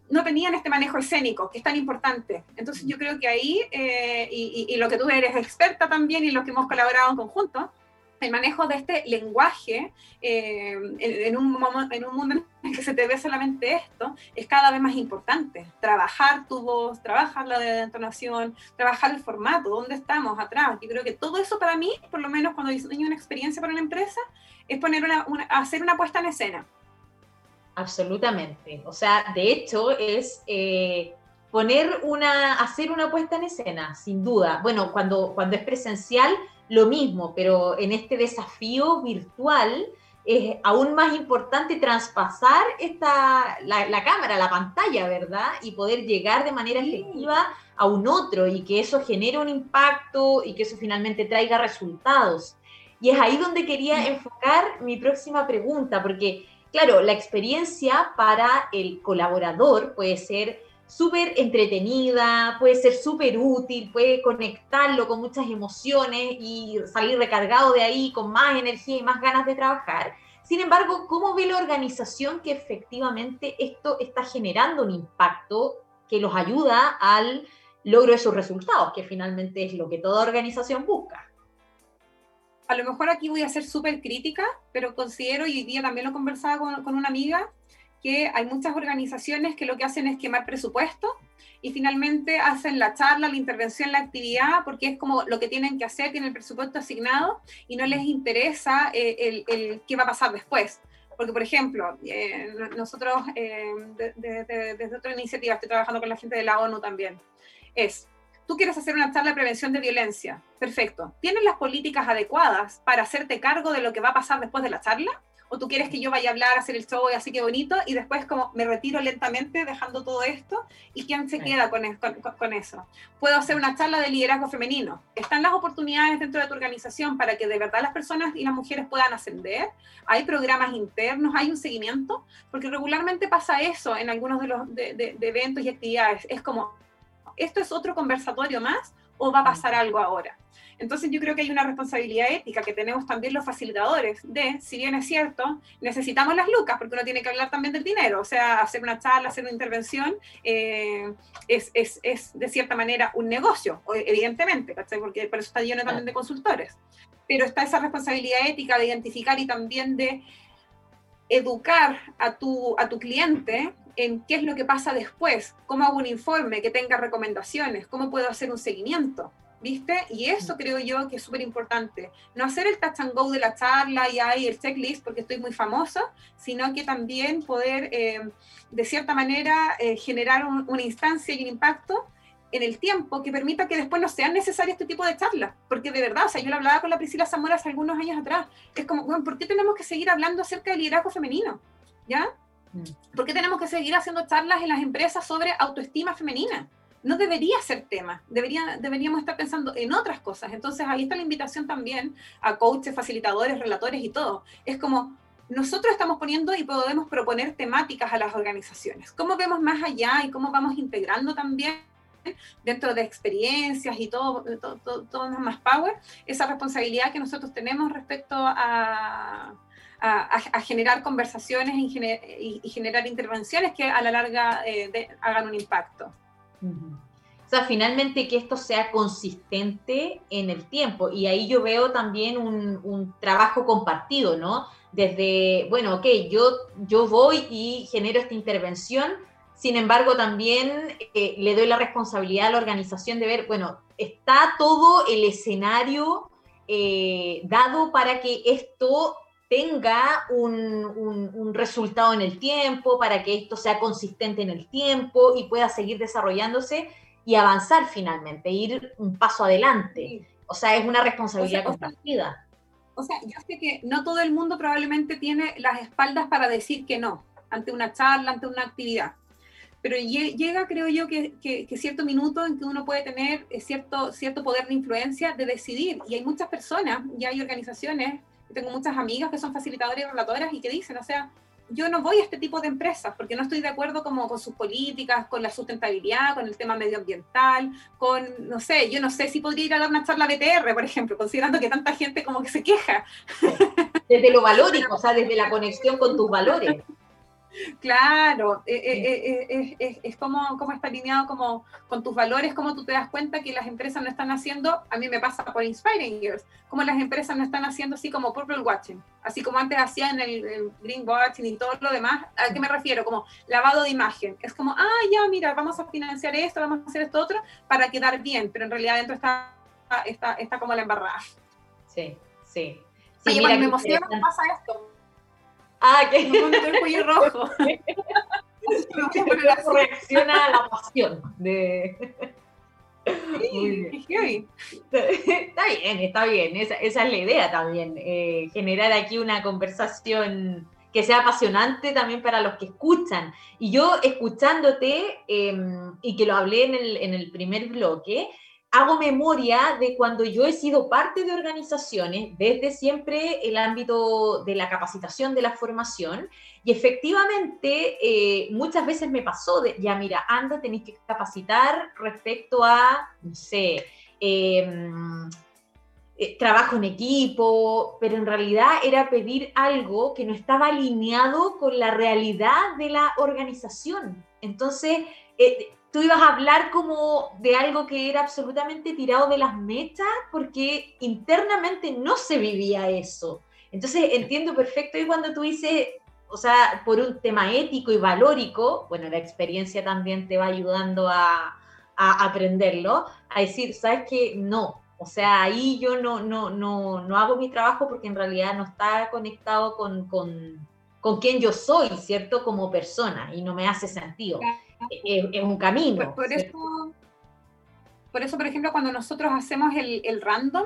no tenían este manejo escénico, que es tan importante. Entonces yo creo que ahí, eh, y, lo que tú eres experta también y lo que hemos colaborado en conjunto, el manejo de este lenguaje eh, en, un, mundo en el que se te ve solamente esto, es cada vez más importante. Trabajar tu voz, trabajar la entonación, trabajar el formato, dónde estamos, atrás. Yo creo que todo eso para mí, por lo menos cuando diseño una experiencia para una empresa, es poner una, hacer una puesta en escena Absolutamente. O sea, de hecho es eh, poner una, hacer una puesta en escena, sin duda. Bueno, cuando, cuando es presencial, lo mismo, pero en este desafío virtual es aún más importante traspasar esta, la, cámara, la pantalla, ¿verdad? Y poder llegar de manera efectiva a un otro y que eso genere un impacto y que eso finalmente traiga resultados. Y es ahí donde quería enfocar mi próxima pregunta, porque claro, la experiencia para el colaborador puede ser súper entretenida, puede ser súper útil, puede conectarlo con muchas emociones y salir recargado de ahí con más energía y más ganas de trabajar. Sin embargo, ¿cómo ve la organización que efectivamente esto está generando un impacto que los ayuda al logro de sus resultados, que finalmente es lo que toda organización busca? A lo mejor aquí voy a ser súper crítica, pero considero, y hoy día también lo conversaba con, con, una amiga, que hay muchas organizaciones que lo que hacen es quemar presupuesto y finalmente hacen la charla, la intervención, la actividad, porque es como lo que tienen que hacer, tienen el presupuesto asignado y no les interesa eh, el, el, qué va a pasar después. Porque, por ejemplo, eh, nosotros eh, desde otra iniciativa, estoy trabajando con la gente de la ONU también, es Tú quieres hacer una charla de prevención de violencia. Perfecto. ¿Tienes las políticas adecuadas para hacerte cargo de lo que va a pasar después de la charla? ¿O tú quieres que yo vaya a hablar, hacer el show y así que bonito y después como me retiro lentamente dejando todo esto? ¿Y quién se queda con, con, eso? Puedo hacer una charla de liderazgo femenino. ¿Están las oportunidades dentro de tu organización para que de verdad las personas y las mujeres puedan ascender? ¿Hay programas internos? ¿Hay un seguimiento? Porque regularmente pasa eso en algunos de los de eventos y actividades. Es como, ¿esto es otro conversatorio más o va a pasar algo ahora? Entonces yo creo que hay una responsabilidad ética que tenemos también los facilitadores de, si bien es cierto, necesitamos las lucas, porque uno tiene que hablar también del dinero, o sea, hacer una charla, hacer una intervención, eh, es, es, es, de cierta manera un negocio, evidentemente, porque por eso está lleno también de consultores. Pero está esa responsabilidad ética de identificar y también de educar a tu, a tu cliente en qué es lo que pasa después, cómo hago un informe que tenga recomendaciones, cómo puedo hacer un seguimiento, ¿viste? Y eso creo yo que es súper importante. No hacer el touch and go de la charla y ahí el checklist porque estoy muy famosa, sino que también poder, eh, de cierta manera, eh, generar una instancia y un impacto en el tiempo que permita que después no sean necesarias este tipo de charlas. Porque de verdad, o sea, yo lo hablaba con la Priscila Zamora hace algunos años atrás. Es como, bueno, ¿por qué tenemos que seguir hablando acerca del liderazgo femenino? ¿Ya? Mm. ¿Por qué tenemos que seguir haciendo charlas en las empresas sobre autoestima femenina? No debería ser tema, debería, deberíamos estar pensando en otras cosas. Entonces ahí está la invitación también a coaches, facilitadores, relatores y todo. Es como nosotros estamos poniendo y podemos proponer temáticas a las organizaciones. ¿Cómo vemos más allá y cómo vamos integrando también dentro de experiencias y todo, todo, todo, más power, esa responsabilidad que nosotros tenemos respecto a, a, generar conversaciones y, generar intervenciones que a la larga eh, hagan un impacto. O sea, finalmente que esto sea consistente en el tiempo. Y ahí yo veo también un, trabajo compartido, ¿no? Desde, bueno, ok, yo, yo voy y genero esta intervención, sin embargo, también eh, le doy la responsabilidad a la organización de ver, bueno, está todo el escenario eh, dado para que esto tenga un, un, resultado en el tiempo, para que esto sea consistente en el tiempo y pueda seguir desarrollándose y avanzar finalmente, ir un paso adelante. O sea, es una responsabilidad compartida. O sea, yo sé que no todo el mundo probablemente tiene las espaldas para decir que no ante una charla, ante una actividad pero llega, creo yo, que, que, cierto minuto en que uno puede tener eh, cierto, cierto poder de influencia de decidir. Y hay muchas personas, y hay organizaciones, tengo muchas amigas que son facilitadoras y relatoras y que dicen, o sea, yo no voy a este tipo de empresas porque no estoy de acuerdo como con sus políticas, con la sustentabilidad, con el tema medioambiental, con, no sé, yo no sé si podría ir a dar una charla BTR, por ejemplo, considerando que tanta gente como que se queja. Desde lo valórico, o sea, desde la conexión con tus valores. Claro, eh, eh, eh, es, como, como está alineado como con tus valores, como tú te das cuenta que las empresas no están haciendo, a mí me pasa por Inspiring Years, como las empresas no están haciendo así como Purple Watching, así como antes hacían el, Green Watching y todo lo demás, ¿a qué me refiero? Como lavado de imagen, es como, ah, ya, mira, vamos a financiar esto, vamos a hacer esto otro, para quedar bien, pero en realidad dentro está, está, está como la embarrada. Sí, sí. Sí, mira, me emociona pasa esto Ah, que no el cuello rojo. reacciona a la pasión de... Está bien, está bien. Esa, es la idea también. Eh, generar aquí una conversación que sea apasionante también para los que escuchan. Y yo escuchándote, em, y que lo hablé en el, en el primer bloque, hago memoria de cuando yo he sido parte de organizaciones, desde siempre el ámbito de la capacitación, de la formación, y efectivamente eh, muchas veces me pasó de, ya mira, anda, tenéis que capacitar respecto a, no sé, em, eh, trabajo en equipo, pero en realidad era pedir algo que no estaba alineado con la realidad de la organización. Entonces, eh, tú ibas a hablar como de algo que era absolutamente tirado de las mechas porque internamente no se vivía eso. Entonces entiendo perfecto y cuando tú dices, o sea, por un tema ético y valórico, bueno, la experiencia también te va ayudando a, aprenderlo, a decir, sabes que no, o sea, ahí yo no, no, no, no hago mi trabajo porque en realidad no está conectado con, con, con quién yo soy, ¿cierto? Como persona y no me hace sentido es, un camino. Por, eso, por eso, por ejemplo, cuando nosotros hacemos el, el random,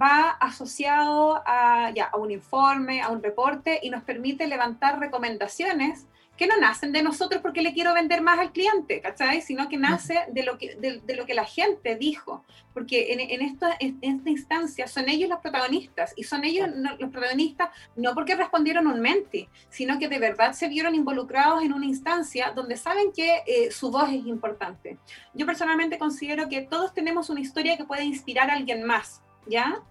va asociado a, ya, a un informe, a un reporte y nos permite levantar recomendaciones que no nacen de nosotros porque le quiero vender más al cliente, ¿cachai? Sino que nace de lo que, de, lo que la gente dijo, porque en, en, esta, en, esta instancia son ellos los protagonistas, y son ellos los protagonistas no porque respondieron un mente, sino que de verdad se vieron involucrados en una instancia donde saben que eh, su voz es importante. Yo personalmente considero que todos tenemos una historia que puede inspirar a alguien más, ¿ya?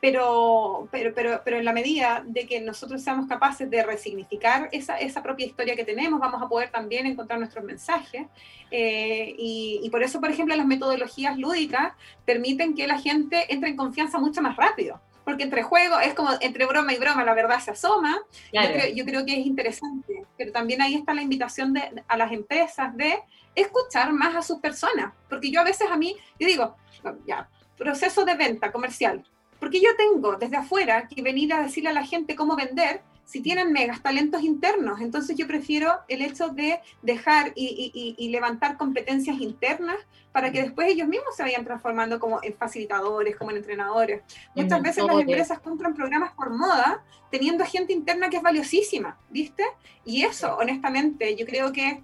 Pero, pero, pero, pero en la medida de que nosotros seamos capaces de resignificar esa, esa propia historia que tenemos, vamos a poder también encontrar nuestros mensajes. Eh, y, y, por eso, por ejemplo, las metodologías lúdicas permiten que la gente entre en confianza mucho más rápido. Porque entre juegos es como entre broma y broma, la verdad se asoma. Yo, creo, yo, creo, que es interesante. Pero también ahí está la invitación de, a las empresas de escuchar más a sus personas. Porque yo a veces a mí, yo digo, ya, proceso de venta comercial porque yo tengo desde afuera que venir a decirle a la gente cómo vender si tienen megas talentos internos. Entonces yo prefiero el hecho de dejar y, levantar competencias internas para que después ellos mismos se vayan transformando como en facilitadores, como en entrenadores. Muchas veces las empresas compran programas por moda teniendo gente interna que es valiosísima, ¿viste? Y eso, honestamente, yo creo que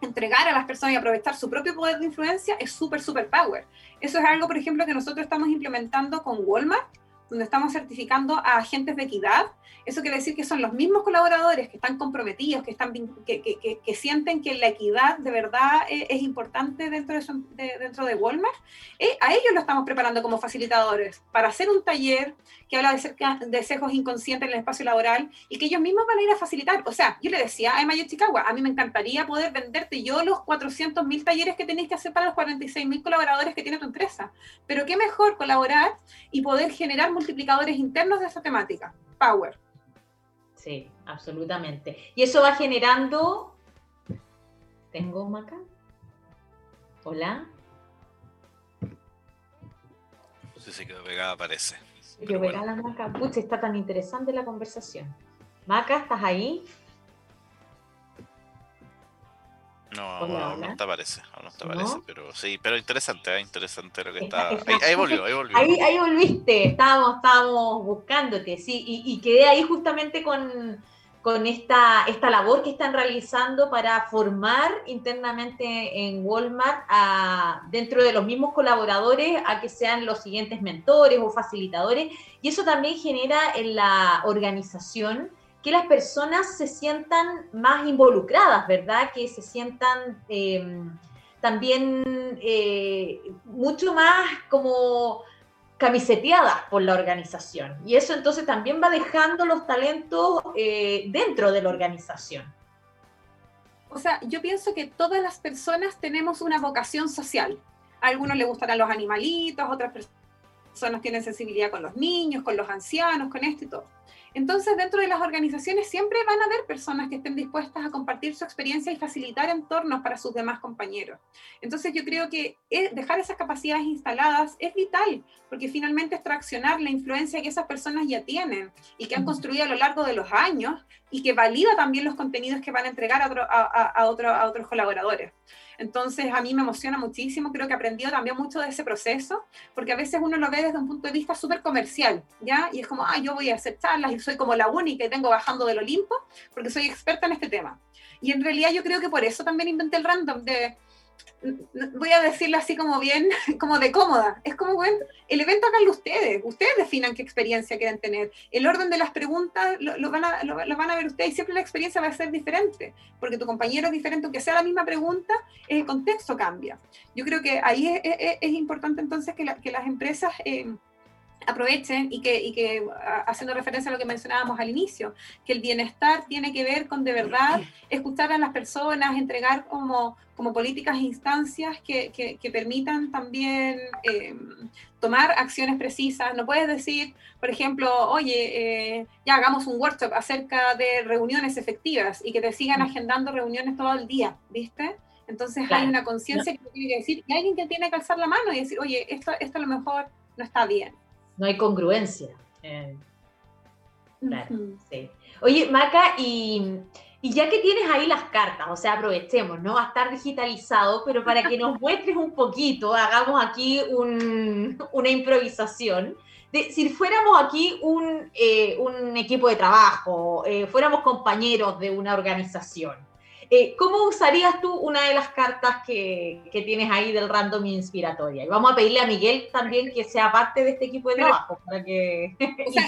entregar a las personas y aprovechar su propio poder de influencia es súper, súper power. Eso es algo, por ejemplo, que nosotros estamos implementando con Walmart, donde estamos certificando a agentes de equidad. Eso quiere decir que son los mismos colaboradores que están comprometidos, que, están, que, que, que sienten que la equidad de verdad es, es importante dentro de, de, dentro de Walmart. Eh, a ellos lo estamos preparando como facilitadores para hacer un taller que habla de, cerca, de sesgos inconscientes en el espacio laboral y que ellos mismos van a ir a facilitar. O sea, yo le decía a Emma Chicago, a mí me encantaría poder venderte yo los 400 mil talleres que tenéis que hacer para los 46 mil colaboradores que tiene tu empresa. Pero qué mejor colaborar y poder generar multiplicadores internos de esa temática. Power. Sí, absolutamente. Y eso va generando... ¿Tengo Maca? Hola. Si se quedó pegada, parece. Quedó pegada la Maca. Pucha, está tan interesante la conversación. Maca, ¿estás ahí? No, hola. no te aparece, no te aparece, ¿No? pero sí, pero interesante, ¿eh? interesante lo que está. está... Ahí, ahí, volvió, ahí volvió. Ahí, ahí volviste, estábamos, estábamos buscándote, sí, y, y quedé ahí justamente con, con esta, esta labor que están realizando para formar internamente en Walmart a, dentro de los mismos colaboradores a que sean los siguientes mentores o facilitadores, y eso también genera en la organización que las personas se sientan más involucradas, ¿verdad? Que se sientan eh, también eh, mucho más como camiseteadas por la organización. Y eso entonces también va dejando los talentos eh, dentro de la organización. O sea, yo pienso que todas las personas tenemos una vocación social. A algunos les gustarán los animalitos, otras personas tienen sensibilidad con los niños, con los ancianos, con esto y todo. Entonces, dentro de las organizaciones siempre van a haber personas que estén dispuestas a compartir su experiencia y facilitar entornos para sus demás compañeros. Entonces, yo creo que dejar esas capacidades instaladas es vital, porque finalmente es traccionar la influencia que esas personas ya tienen y que han construido a lo largo de los años y que valida también los contenidos que van a entregar a, otro, a, a, otro, a otros colaboradores. Entonces a mí me emociona muchísimo, creo que he aprendido también mucho de ese proceso, porque a veces uno lo ve desde un punto de vista súper comercial, ¿ya? Y es como, ah, yo voy a hacer y soy como la única y tengo bajando del Olimpo, porque soy experta en este tema. Y en realidad yo creo que por eso también inventé el random de voy a decirlo así como bien, como de cómoda. Es como, bueno, el evento háganlo ustedes. Ustedes definan qué experiencia quieren tener. El orden de las preguntas lo, lo, van, a, lo, lo, van a ver ustedes y siempre la experiencia va a ser diferente, porque tu compañero es diferente, aunque sea la misma pregunta, el contexto cambia. Yo creo que ahí es importante entonces que, la, que las empresas... Eh, aprovechen y que, y que, haciendo referencia a lo que mencionábamos al inicio, que el bienestar tiene que ver con de verdad escuchar a las personas, entregar como, como políticas e instancias que, que, que permitan también eh, tomar acciones precisas. No puedes decir, por ejemplo, oye, eh, ya hagamos un workshop acerca de reuniones efectivas y que te sigan agendando reuniones todo el día, ¿viste? Entonces claro. hay una conciencia que tiene que decir, y alguien que tiene que alzar la mano y decir, oye, esto, esto a lo mejor no está bien no hay congruencia. Eh, claro, uh -huh. sí. Oye, Maca, y, y, ya que tienes ahí las cartas, o sea, aprovechemos, ¿no? Va a estar digitalizado, pero para que nos muestres un poquito, hagamos aquí un, una improvisación. De, si fuéramos aquí un, eh, un equipo de trabajo, eh, fuéramos compañeros de una organización, eh, ¿Cómo usarías tú una de las cartas que, que, tienes ahí del random inspiratoria? Y vamos a pedirle a Miguel también que sea parte de este equipo de trabajo para que o sea,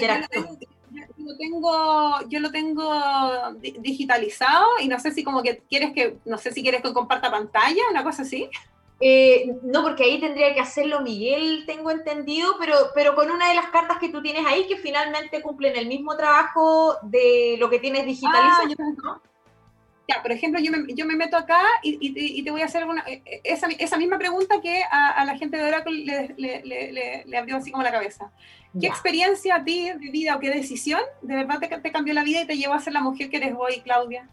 yo lo tengo, yo lo tengo digitalizado y no sé si como que quieres que, no sé si quieres que comparta pantalla, una cosa así. Eh, no, porque ahí tendría que hacerlo Miguel, tengo entendido, pero, pero con una de las cartas que tú tienes ahí que finalmente cumplen el mismo trabajo de lo que tienes digitalizado. Ah, ¿no? Ya, por ejemplo, yo me, yo me meto acá y, y, y, te voy a hacer una, esa, esa misma pregunta que a, a, la gente de Oracle le, le, le, le, abrió así como la cabeza. ¿Qué ya. experiencia a ti de vida o qué decisión de verdad te, te, cambió la vida y te llevó a ser la mujer que eres hoy, Claudia?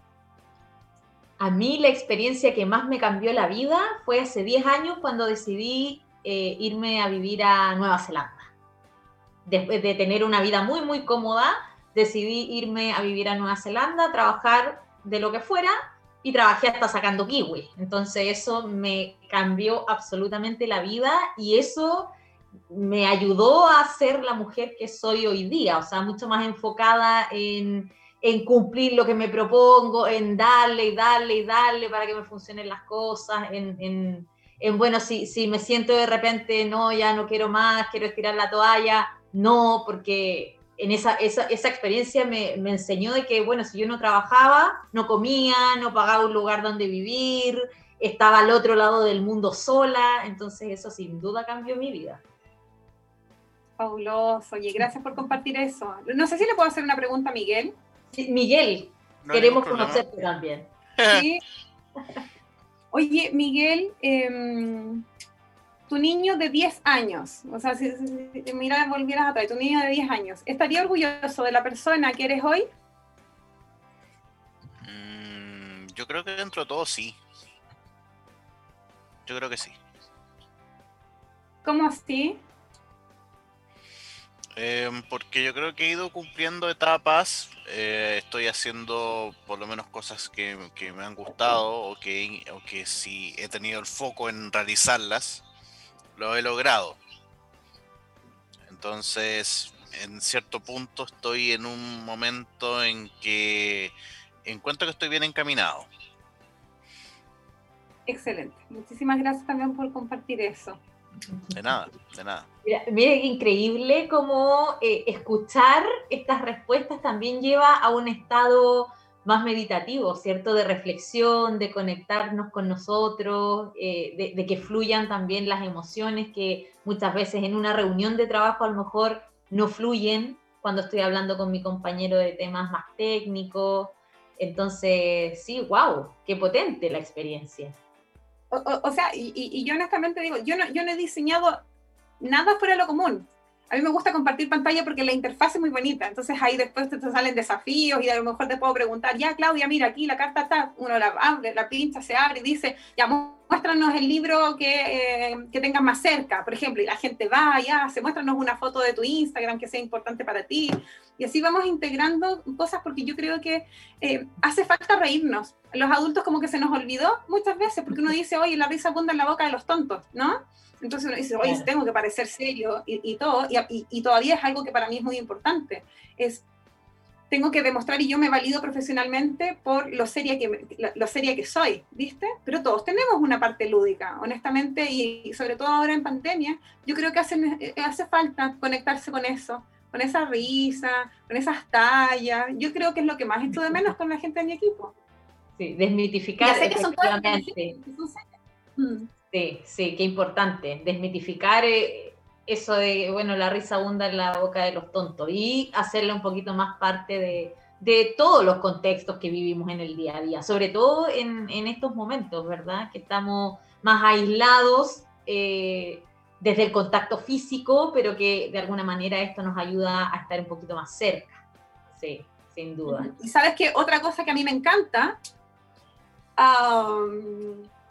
A mí la experiencia que más me cambió la vida fue hace 10 años cuando decidí eh, irme a vivir a Nueva Zelanda. Después de tener una vida muy, muy cómoda, decidí irme a vivir a Nueva Zelanda, trabajar de lo que fuera y trabajé hasta sacando kiwi. Entonces eso me cambió absolutamente la vida y eso me ayudó a ser la mujer que soy hoy día, o sea, mucho más enfocada en, en cumplir lo que me propongo, en darle y darle y darle para que me funcionen las cosas, en, en, en bueno, si, si me siento de repente, no, ya no quiero más, quiero estirar la toalla, no, porque en esa, esa, esa experiencia me, me, enseñó de que, bueno, si yo no trabajaba, no comía, no pagaba un lugar donde vivir, estaba al otro lado del mundo sola, entonces eso sin duda cambió mi vida. Fabuloso, oye, gracias por compartir eso. No sé si le puedo hacer una pregunta a Miguel. Miguel, queremos conocerte también. Sí. Oye, Miguel, eh, tu niño de 10 años, o sea, si, mira, volvieras atrás, tu niño de 10 años, ¿estaría orgulloso de la persona que eres hoy? Mm, yo creo que dentro de todo sí. Yo creo que sí. ¿Cómo así? Em, porque yo creo que he ido cumpliendo etapas, eh, estoy haciendo por lo menos cosas que, me han gustado o que, o que si he tenido el foco en realizarlas lo he logrado. Entonces, en cierto punto estoy en un momento en que encuentro que estoy bien encaminado. Excelente. Muchísimas gracias también por compartir eso. De nada, de nada. Mira, mira qué increíble cómo eh, escuchar estas respuestas también lleva a un estado más meditativo, ¿cierto? De reflexión, de conectarnos con nosotros, eh, de, que fluyan también las emociones que muchas veces en una reunión de trabajo a lo mejor no fluyen cuando estoy hablando con mi compañero de temas más técnicos. Entonces, sí, wow, qué potente la experiencia. O, sea, y, yo honestamente digo, yo no, yo no he diseñado nada fuera de lo común a mí me gusta compartir pantalla porque la interfaz es muy bonita, entonces ahí después te, salen desafíos y a lo mejor te puedo preguntar, ya Claudia, mira aquí la carta está, uno la abre, la pincha, se abre y dice, ya muéstranos el libro que, eh, que tengas más cerca, por ejemplo, y la gente va, ya, se muéstranos una foto de tu Instagram que sea importante para ti, y así vamos integrando cosas porque yo creo que eh, hace falta reírnos. Los adultos como que se nos olvidó muchas veces porque uno dice, oye, la risa abunda en la boca de los tontos, ¿no? Entonces uno dice, oye, tengo que parecer serio y, todo, y, todavía es algo que para mí es muy importante, es, tengo que demostrar y yo me valido profesionalmente por lo seria que, lo seria que soy, ¿viste? Pero todos tenemos una parte lúdica, honestamente, y, sobre todo ahora en pandemia, yo creo que hace, hace falta conectarse con eso, con esa risa, con esas tallas, yo creo que es lo que más esto de menos con la gente de mi equipo. Sí, desmitificar. Ya que son todas Sí, sí, qué importante. Desmitificar eh, eso de, bueno, la risa abunda en la boca de los tontos y hacerle un poquito más parte de, todos los contextos que vivimos en el día a día, sobre todo en, estos momentos, ¿verdad? Que estamos más aislados eh, desde el contacto físico, pero que de alguna manera esto nos ayuda a estar un poquito más cerca. Sí, sin duda. Y sabes que otra cosa que a mí me encanta,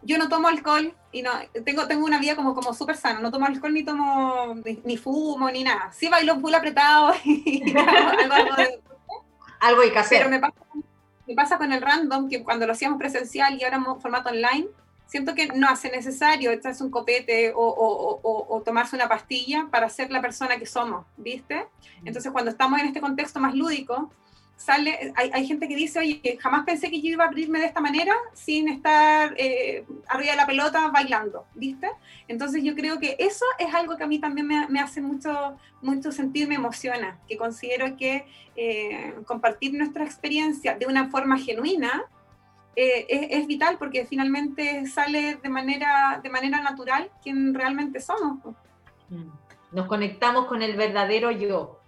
yo no tomo alcohol y no tengo, tengo una vida como, como súper sana, no tomo alcohol ni tomo ni, fumo ni nada. Sí bailo full apretado y algo, algo, de, algo que hacer. Pero me pasa, me pasa con el random que cuando lo hacíamos presencial y ahora en formato online, siento que no hace necesario echarse un copete o, o, o, o, tomarse una pastilla para ser la persona que somos, ¿viste? Entonces cuando estamos en este contexto más lúdico, sale, hay, gente que dice, oye, jamás pensé que yo iba a abrirme de esta manera sin estar eh, arriba de la pelota bailando, ¿viste? Entonces yo creo que eso es algo que a mí también me, hace mucho, mucho sentir, me emociona, que considero que eh, compartir nuestra experiencia de una forma genuina eh, es, vital porque finalmente sale de manera, de manera natural quien realmente somos. Mm. Nos conectamos con el verdadero yo.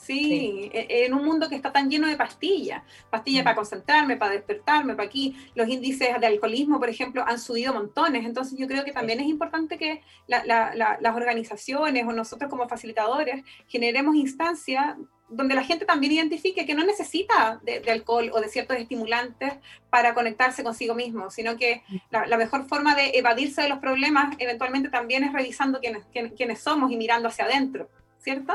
Sí, e, en un mundo que está tan lleno de pastillas, pastillas para concentrarme, para despertarme, para aquí. Los índices de alcoholismo, por ejemplo, han subido montones. Entonces yo creo que también es importante que las organizaciones o nosotros como facilitadores generemos instancias donde la gente también identifique que no necesita de, alcohol o de ciertos estimulantes para conectarse consigo mismo, sino que la, mejor forma de evadirse de los problemas eventualmente también es revisando quiénes, quiénes somos y mirando hacia adentro, ¿cierto?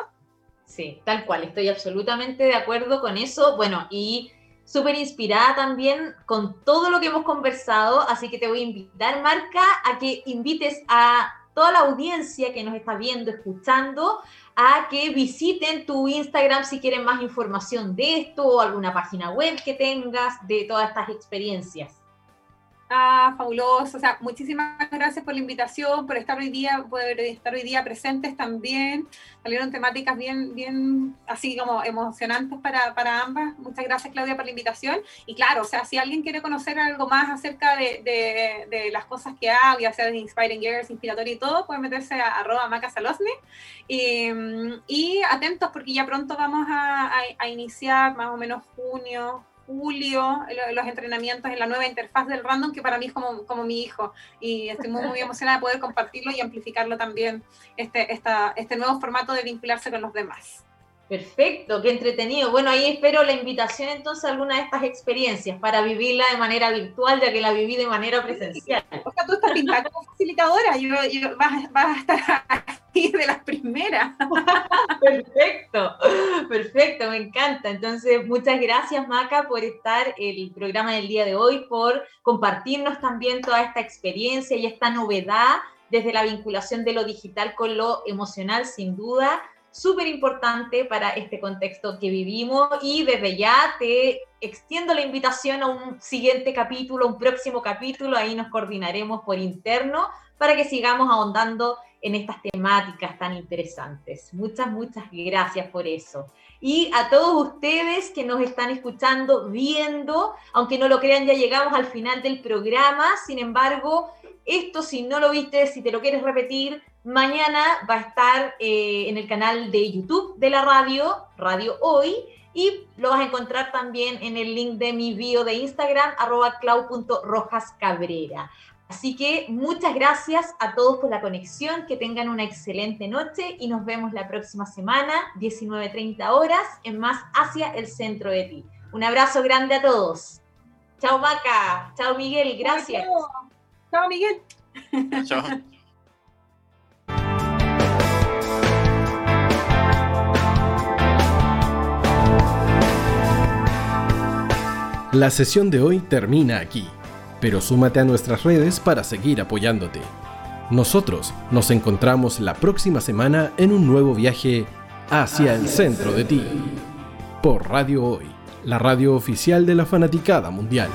Sí, tal cual, estoy absolutamente de acuerdo con eso. Bueno, y súper inspirada también con todo lo que hemos conversado, así que te voy a invitar, Marca, a que invites a toda la audiencia que nos está viendo, escuchando, a que visiten tu Instagram si quieren más información de esto o alguna página web que tengas de todas estas experiencias. Ah, fabuloso. O sea, muchísimas gracias por la invitación, por estar hoy día, por estar hoy día presentes también. Salieron temáticas bien, bien así como emocionantes para, para ambas. Muchas gracias, Claudia, por la invitación. Y claro, o sea, si alguien quiere conocer algo más acerca de, de, de las cosas que hago, ya sea de Inspiring Girls, Inspiratorio y todo, pueden meterse a arroba macasalosne. Y, y, atentos porque ya pronto vamos a, a, a iniciar más o menos junio, julio los entrenamientos en la nueva interfaz del Random, que para mí es como, como mi hijo. Y estoy muy, muy emocionada de poder compartirlo y amplificarlo también, este, esta, este nuevo formato de vincularse con los demás. Perfecto, qué entretenido. Bueno, ahí espero la invitación entonces a alguna de estas experiencias para vivirla de manera virtual, ya que la viví de manera presencial. O sea, tú estás pintada como facilitadora, yo, yo vas, vas, a estar de las primeras. perfecto, perfecto, me encanta. Entonces, muchas gracias, Maca, por estar en el programa del día de hoy, por compartirnos también toda esta experiencia y esta novedad desde la vinculación de lo digital con lo emocional, sin duda súper importante para este contexto que vivimos y desde ya te extiendo la invitación a un siguiente capítulo, un próximo capítulo, ahí nos coordinaremos por interno para que sigamos ahondando en estas temáticas tan interesantes. Muchas, muchas gracias por eso. Y a todos ustedes que nos están escuchando, viendo, aunque no lo crean, ya llegamos al final del programa, sin embargo, esto si no lo viste, si te lo quieres repetir, Mañana va a estar eh, en el canal de YouTube de la radio, Radio Hoy, y lo vas a encontrar también en el link de mi bio de Instagram, arroba clau.rojascabrera. Así que muchas gracias a todos por la conexión, que tengan una excelente noche y nos vemos la próxima semana, 19.30 horas, en Más hacia el centro de ti. Un abrazo grande a todos. Chao Maca, chao Miguel, gracias. Chao Miguel. Chao. La sesión de hoy termina aquí, pero súmate a nuestras redes para seguir apoyándote. Nosotros nos encontramos la próxima semana en un nuevo viaje hacia el centro de ti, por Radio Hoy, la radio oficial de la fanaticada mundial.